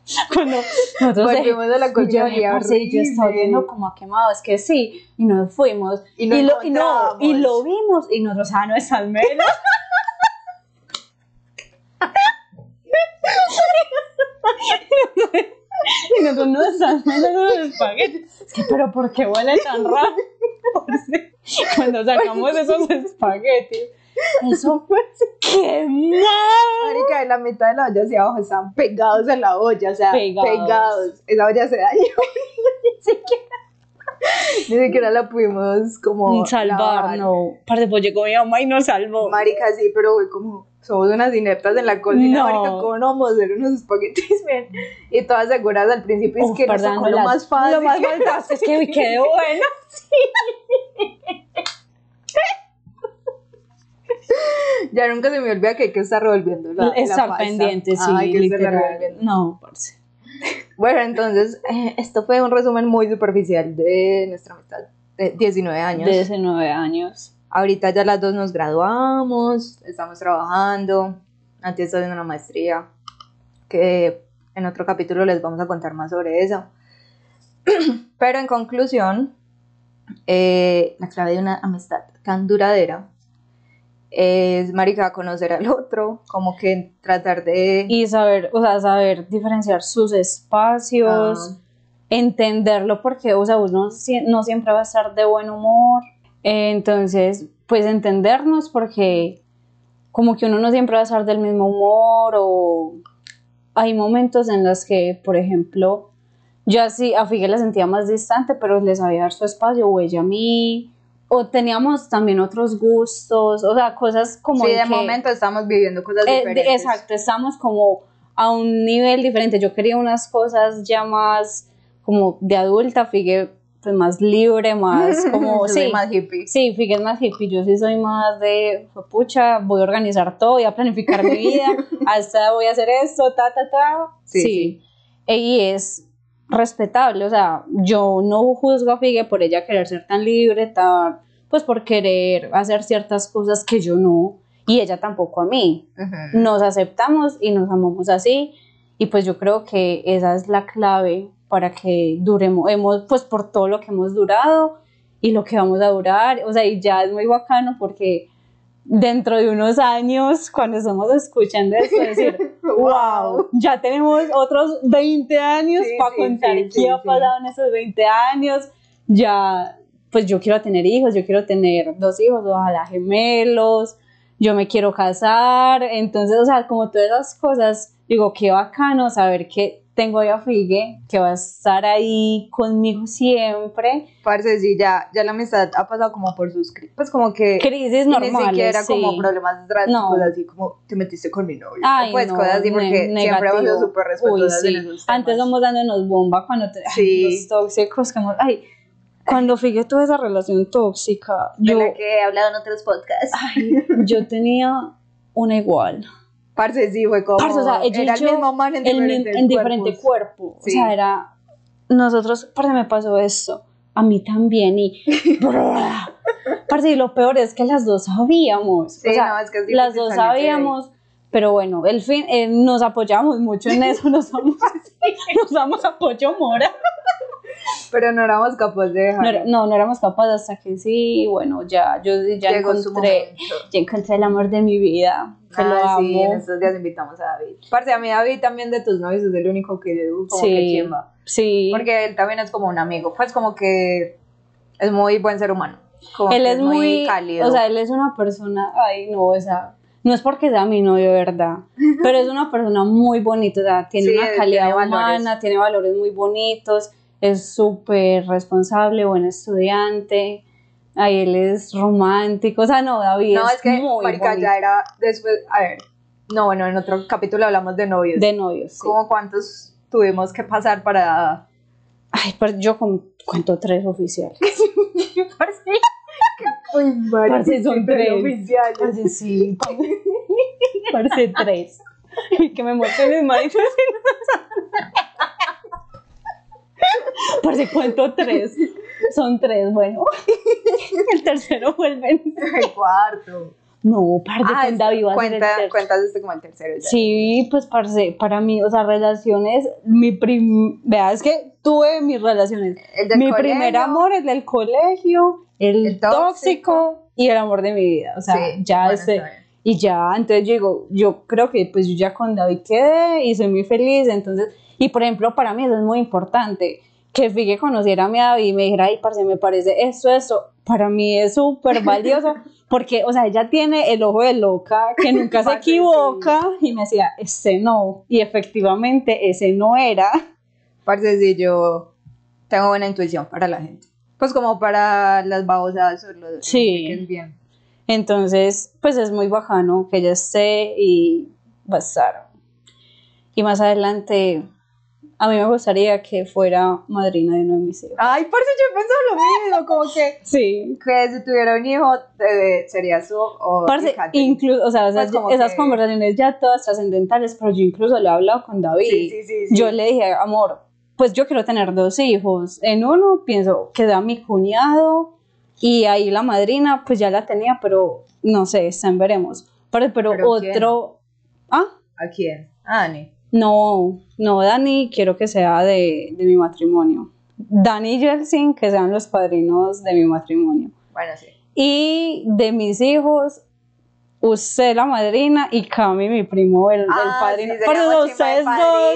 Cuando nosotros volvimos de la cocina y yo estaba viendo como quemado, es que sí, y nos fuimos y, lo, y, no, y lo vimos y nosotros, ah, no es almena. y nosotros no es almena, no es espaguetis. Es que, pero ¿por qué huele tan raro? Cuando sacamos esos espaguetis eso fue ¡Qué mal! Marica, en la mitad de la olla hacia abajo estaban pegados en la olla, o sea, pegados. Esa olla se dañó. Ni siquiera. Ni siquiera la pudimos como salvar, no. Parte pues llegó mi mamá y nos salvó. Marica, sí, pero fue como somos unas ineptas en la cocina, no. marica, ¿cómo no vamos a hacer unos espaguetis bien? Y todas seguras al principio es que nos lo más fácil. Lo más fácil es que me quedé bueno. sí. ya nunca se me olvida que hay que estar revolviendo la, estar la pendiente, sí, literal. No, parce. Bueno, entonces, eh, esto fue un resumen muy superficial de nuestra amistad de 19 años. De 19 años. Ahorita ya las dos nos graduamos, estamos trabajando, antes haciendo una maestría, que en otro capítulo les vamos a contar más sobre eso. Pero en conclusión, eh, la clave de una amistad tan duradera es, marica, conocer al otro, como que tratar de... Y saber, o sea, saber diferenciar sus espacios, entenderlo porque, o sea, uno no siempre va a estar de buen humor, entonces, pues entendernos porque como que uno no siempre va a estar del mismo humor o hay momentos en los que, por ejemplo, yo así a Figue la sentía más distante, pero le sabía dar su espacio, o ella a mí, o teníamos también otros gustos, o sea, cosas como... Sí, de momento estamos viviendo cosas eh, diferentes. exacto, estamos como a un nivel diferente. Yo quería unas cosas ya más como de adulta, Figue pues más libre, más como... sí, más hippie. Sí, Figue es más hippie, yo sí soy más de, pucha, voy a organizar todo, voy a planificar mi vida, hasta voy a hacer esto, ta, ta, ta. Sí. sí. Y es respetable, o sea, yo no juzgo a Figue por ella querer ser tan libre, tan, pues por querer hacer ciertas cosas que yo no, y ella tampoco a mí. Nos aceptamos y nos amamos así, y pues yo creo que esa es la clave para que duremos, hemos, pues por todo lo que hemos durado y lo que vamos a durar, o sea, y ya es muy bacano porque dentro de unos años, cuando estamos escuchando esto, decir, wow, ya tenemos otros 20 años para contar qué ha pasado en esos 20 años, ya, pues yo quiero tener hijos, yo quiero tener dos hijos, ojalá gemelos, yo me quiero casar, entonces, o sea, como todas esas cosas, digo, qué bacano saber que tengo a Figue, que va a estar ahí conmigo siempre. Parce, sí, ya, ya la amistad ha pasado como por sus pues como que crisis normales, ni siquiera como problemas drásticos, así como te metiste con mi novio. Ay, pues cosas así, porque siempre hemos sido súper respetuosas sí. Antes vamos dándonos bomba cuando te, sí. los tóxicos, como, ay, cuando Figue tuve esa relación tóxica, de yo, la que he hablado en otros podcasts. Ay, yo tenía una igual. Parce, sí, fue como. Parce, o sea, era el mismo man en, diferente, en diferente cuerpo. O sea, era. Nosotros, parce, me pasó esto. A mí también. Y. parce, y lo peor es que las dos sabíamos. Sí, o sea, no, es que es las dos sabíamos. Pero bueno, el fin, eh, nos apoyamos mucho en eso. Nos damos, nos damos apoyo mora. Pero no éramos capaces de dejar. No, no, éramos capaces hasta que sí, bueno, ya, yo ya encontré, ya encontré el amor de mi vida. Que lo amo. sí, en estos días invitamos a David. Parte a mí David también de tus novios es el único que como sí, que chimba. Sí. Porque él también es como un amigo, pues como que es muy buen ser humano. él es, muy, cálido. O sea, él es una persona, ay no, o sea, no es porque sea mi novio, ¿verdad? Pero es una persona muy bonita, o sea, tiene una calidad humana, tiene valores muy bonitos es súper responsable, buen estudiante, ahí él es romántico, o sea, no, David no, es, que, marica, ya era después, a ver, no, bueno, en otro capítulo hablamos de novios. De novios, sí. ¿Cómo cuántos tuvimos que pasar para...? Ay, pues yo cuento tres oficiales. Uy, Parece son tres. oficiales. Parece sí. Parece tres. que me muestren mis maridos. Por si cuento tres. Son tres, bueno. El tercero fue el El cuarto. No, parce, ah, con David cuenta, Cuentas este como el tercero. Sí, pues parce, para mí, o sea, relaciones, mi prim... Vea, es que tuve mis relaciones. mi primer amor, el del colegio, el, tóxico, y el amor de mi vida. O sea, ya este... Y ya, entonces yo digo, yo creo que pues yo ya con David quedé y soy muy feliz, entonces y por ejemplo, para mí eso es muy importante. Que Figue conociera a mi David y me dijera, ay, parce, me parece esto, esto. Para mí es súper valioso porque, o sea, ella tiene el ojo de loca, que nunca se equivoca. Y me decía, ese no. Y efectivamente, ese no era. Parce, sí, yo tengo buena intuición para la gente. Pues como para las babosas sí. es bien. Entonces, pues es muy bajano que ella esté y a estar. Y más adelante a mí me gustaría que fuera madrina de uno de mis hijos. Ay, por eso yo pienso lo mismo, como que, sí. que si tuviera un hijo sería su o incluso, o sea, esas, pues conversaciones ya todas trascendentales, pero yo incluso le he hablado con David. Sí, sí, sí, yo le dije, amor, pues yo quiero tener dos hijos. En uno pienso que da mi cuñado y ahí la madrina, pues ya la tenía, pero no sé, están veremos. Pero, pero, otro... ¿Ah? ¿A quién? A Ani. No, no, Dani, quiero que sea de, mi matrimonio. Dani y Jelsin, que sean los padrinos de mi matrimonio. Bueno, sí. Y de mis hijos, usted la madrina y Cami mi primo el, ah, padrino. Sí, Pero ustedes dos,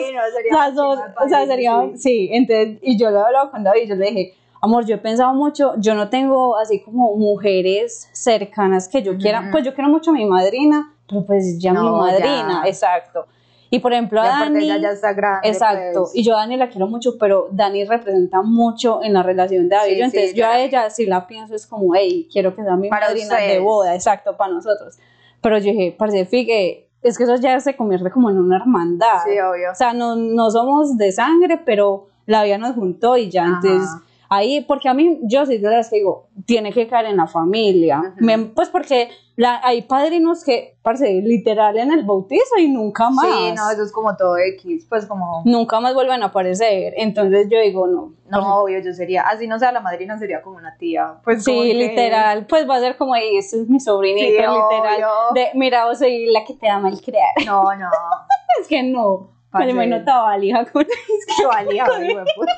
las dos, o sea, sería, sí. entonces, y yo le he hablado con David, yo le dije, amor, yo he pensado mucho, yo no tengo así como mujeres cercanas que yo quiera, pues yo quiero mucho a mi madrina, pero pues ya mi madrina, exacto. Y por ejemplo, a Dani. ella ya está grande. Exacto, pues. y yo a Dani la quiero mucho, pero Dani representa mucho en la relación de David. Sí, sí, entonces yo ya. a ella si la pienso es como, hey, quiero que sea mi Para madrina de ustedes. boda, exacto, para nosotros. Pero yo dije, parce, figue, es que eso ya se convierte como en una hermandad. Sí, obvio. O sea, no, no somos de sangre, pero la vida nos juntó y ya, Ajá. entonces ahí, porque a mí, yo sí de las que digo, tiene que caer en la familia. Me- pues porque la, hay padrinos que, parce, literal en el bautizo y nunca más. Sí, no, eso es como todo X, pues como, Nunca más vuelven a aparecer, entonces yo digo, no. no, obvio, yo sería, así no sea la madrina, sería como una tía, pues Sí, que- literal, pues va a ser como, "Ey, este es mi sobrinito, Sí, literal. obvio. De, mira, vos soy la que te ama el crear. No, no, Es que no, Parce. me imagino tabalija con qué valía, hijo de puta.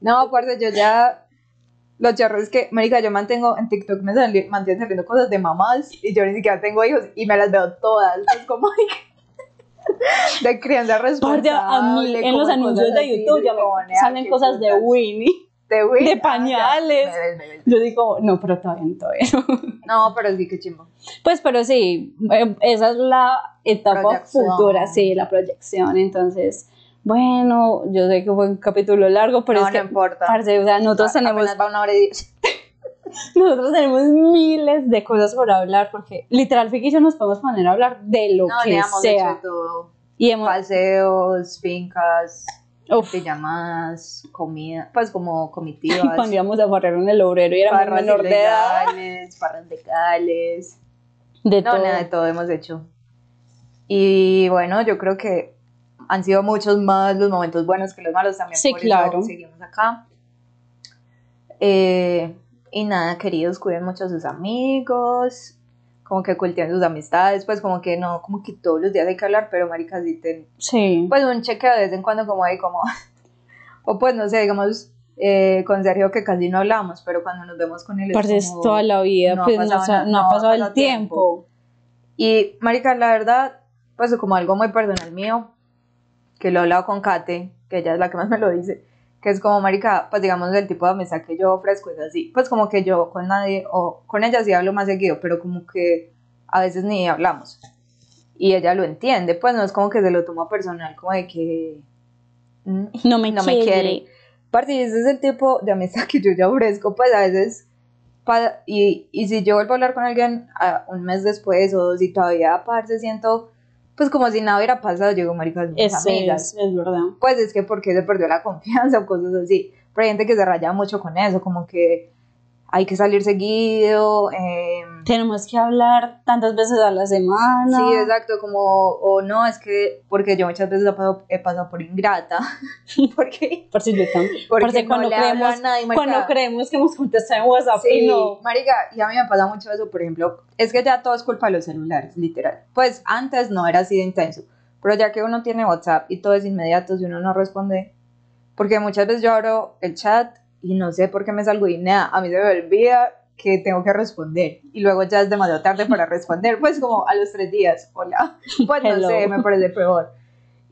No, parce, yo ya, los charros es que, marica, yo mantengo, en TikTok me sali- mantienen saliendo cosas de mamás, y yo ni siquiera tengo hijos, y me las veo todas, es como, de crianza Parce, responsable. a mí en los anuncios de YouTube ya me salen qué cosas de. Winnie, de, Winnie, de ah, pañales. me ves, me ves. Yo digo, no, pero todavía no, todavía no. No, pero sí, que chimbo. Pues, pero sí, eh, esa es la etapa Proyección. futura, sí, la proyección. Entonces, bueno, yo sé que fue un capítulo largo, pero no, es que, no importa. parce, o sea, nosotros tenemos, Apenas va una hora y nosotros tenemos miles de cosas por hablar, porque literal, y yo nos podemos poner a hablar de lo No, que hecho sea. de todo. Y hemos, Paseos, fincas, uf, llamadas, comida, pues como comitivas. cuando íbamos a barrer en el obrero y éramos menor de edad, legales. de No, todo. nada, de todo hemos hecho. Y bueno, yo creo que han sido muchos más los momentos buenos que los malos también. Sí, por claro. Eso seguimos acá. Eh, y nada, queridos, cuiden mucho a sus amigos, como que cultiven sus amistades, pues como que no, como que todos los días hay que hablar, pero maricas, sí ten- Sí, pues un cheque de vez en cuando como hay como, o pues no sé, digamos, eh, con Sergio que casi no hablamos, pero cuando nos vemos con él parce, es es como, toda la vida, no ha pues no, pasado sa- nada, no ha no ha pasado el pasado tiempo. Y, marica, la verdad, pues como algo muy personal mío, que lo he hablado con Kate, que ella es la que más me lo dice, que es como, marica, pues digamos, el tipo de amistad que yo ofrezco es así, pues como que yo con nadie, o con ella sí hablo más seguido, pero como que a veces ni hablamos. Y ella lo entiende, pues no es como que se lo toma personal, como de que mm, No me no me quiere. Ese es el tipo de amistad que yo ya ofrezco, pues a veces, y, y si yo vuelvo a hablar con alguien a- un mes después, o si todavía, parce, siento, pues como si nada hubiera pasado, llego, marica, somos Es, amigas. es, es verdad. Pues es que porque se perdió la confianza o cosas así. Pero hay gente que se raya mucho con eso, como que hay que salir seguido, eh, Tenemos que hablar tantas veces a la semana. Sí, exacto, como, o no, es que, porque yo muchas veces he pasado, he pasado por ingrata, porque, Por si yo también. porque no cuando a creemos, nadie, cuando creemos que hemos contestado en WhatsApp Sí, y no. marica, y a mí me pasa mucho eso, por ejemplo, es que ya todo es culpa de los celulares, literal. Pues antes no era así de intenso, pero ya que uno tiene WhatsApp y todo es inmediato, si uno no responde, porque muchas veces yo abro el chat y no sé por qué me salgo y nada, a mí se me olvida que tengo que responder y luego ya es demasiado tarde para responder, pues como a los tres días, hola, pues no Hello. sé, me parece peor.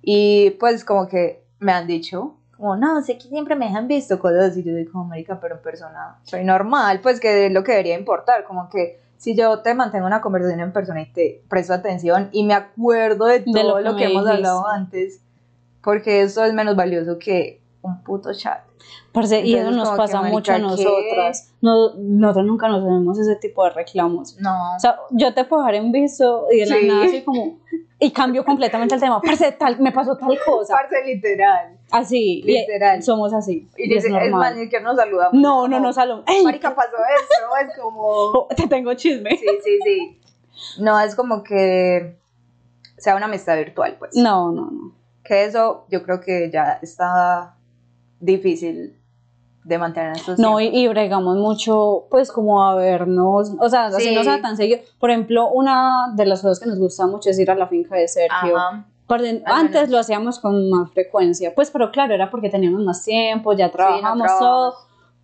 Y pues como que me han dicho, como no, sé que siempre me dejan visto cosas así, yo digo como marica, pero en persona soy normal, pues que es lo que debería importar, como que si yo te mantengo una conversación en persona y te presto atención y me acuerdo de todo De lo lo que que, me hemos dijiste. hablado antes, porque eso es menos valioso que un puto chat. Parce, y eso Entonces, nos que, pasa mucho a nosotras. No, nosotros nunca nos hacemos ese tipo de reclamos. No. O sea, yo te puedo dejar en visto y de la Sí. nada soy como. Y cambio completamente el tema. Parce, tal, me pasó tal cosa. Parce literal. Así. y Literal. somos así. Y, Y es dice, es más, normal. ni que nos saludamos. No, no, como, no, salón. ¡Ey! Marica, pasó esto, es como... Oh, te tengo chisme. Sí, sí, sí. No, es como que sea una amistad virtual, pues. No, no, no. Que eso yo creo que ya está difícil de mantener en estos No, y, y bregamos mucho, pues, como a vernos, o sea, así Sí. no sea tan seguido. Por ejemplo, una de las cosas que nos gusta mucho es ir a la finca de Sergio. Ajá. Antes lo hacíamos con más frecuencia, pues, pero claro, era porque teníamos más tiempo, ya trabajamos trabajamos. todo,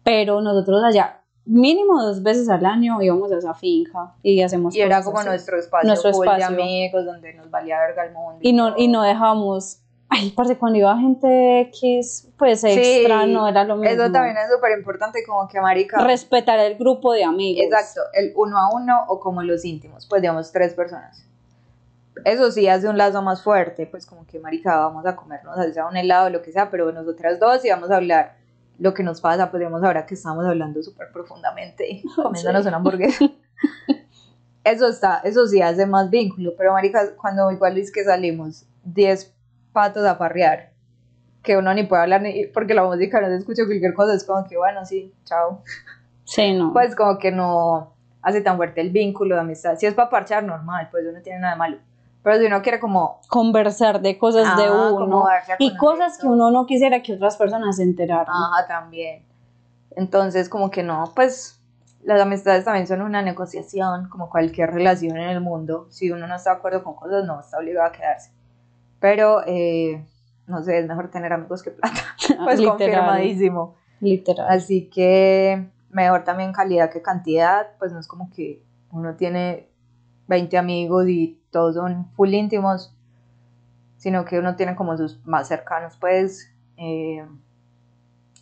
pero nosotros allá, mínimo dos veces al año íbamos a esa finca y hacemos Y era cosas como así. nuestro espacio Nuestro espacio. de amigos donde nos valía verga el mundo. Y no, y no dejamos, ay, parce, cuando iba gente X, pues extra, no era lo mismo. Eso también es súper importante, como que marica. Respetar el grupo de amigos. Exacto, el uno a uno o como los íntimos, pues digamos tres personas. eso sí hace un lazo más fuerte, pues como que marica, vamos a comernos sea un helado, lo que sea, pero nosotras dos y vamos a hablar lo que nos pasa, podríamos ahora que estamos hablando súper profundamente, comiéndonos una hamburguesa. eso está, eso sí hace más vínculo, pero marica, cuando igual es que salimos 10 patos a parrear, que uno ni puede hablar ni, porque la música no se escucha cualquier cosa, es como que bueno, sí, chao. Sí, no. Pues como que no hace tan fuerte el vínculo de amistad. Si es para parchar, normal, pues no tiene nada de malo. Pero si uno quiere como... Conversar de cosas de ah, uno. Y cosas que uno no quisiera que otras personas se enteraran. Ajá, también. Entonces, como que no, pues las amistades también son una negociación, como cualquier relación en el mundo. Si uno no está de acuerdo con cosas, no está obligado a quedarse. Pero, eh, no sé, es mejor tener amigos que plata. pues confirmadísimo. Literal. Así que mejor también calidad que cantidad, pues no es como que uno tiene 20 amigos y todos son full íntimos, sino que uno tiene como sus más cercanos, pues, eh,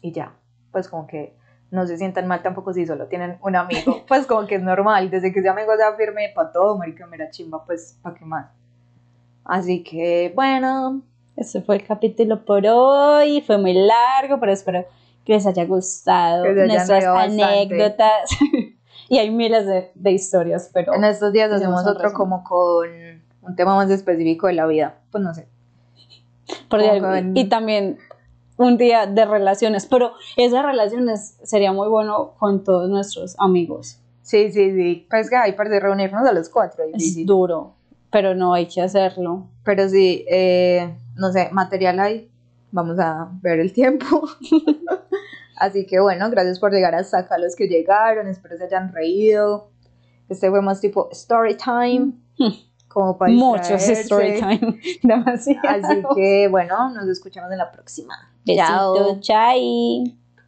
y ya, pues como que no se sientan mal tampoco si solo tienen un amigo, pues como que es normal, desde que ese amigo sea firme para todo, marica, mira chimba, pues, ¿para qué más? Así que, bueno. Ese fue el capítulo por hoy, fue muy largo, pero espero que les haya gustado nuestras anécdotas. y hay miles de, de, historias, pero... En estos días hacemos otro como con un tema más específico de la vida, pues no sé. Y también un día de relaciones, pero esas relaciones sería muy bueno con todos nuestros amigos. Sí, sí, sí. Pues que hay para reunirnos a los cuatro. Es duro, pero no hay que hacerlo. Pero sí, eh, no sé, material hay. Vamos a ver el tiempo. Así que bueno, gracias por llegar hasta acá los que llegaron. Espero se hayan reído. Este fue más tipo story time. Como para Muchos story time, demasiado. Así que bueno, nos escuchamos en la próxima. Besito, chao.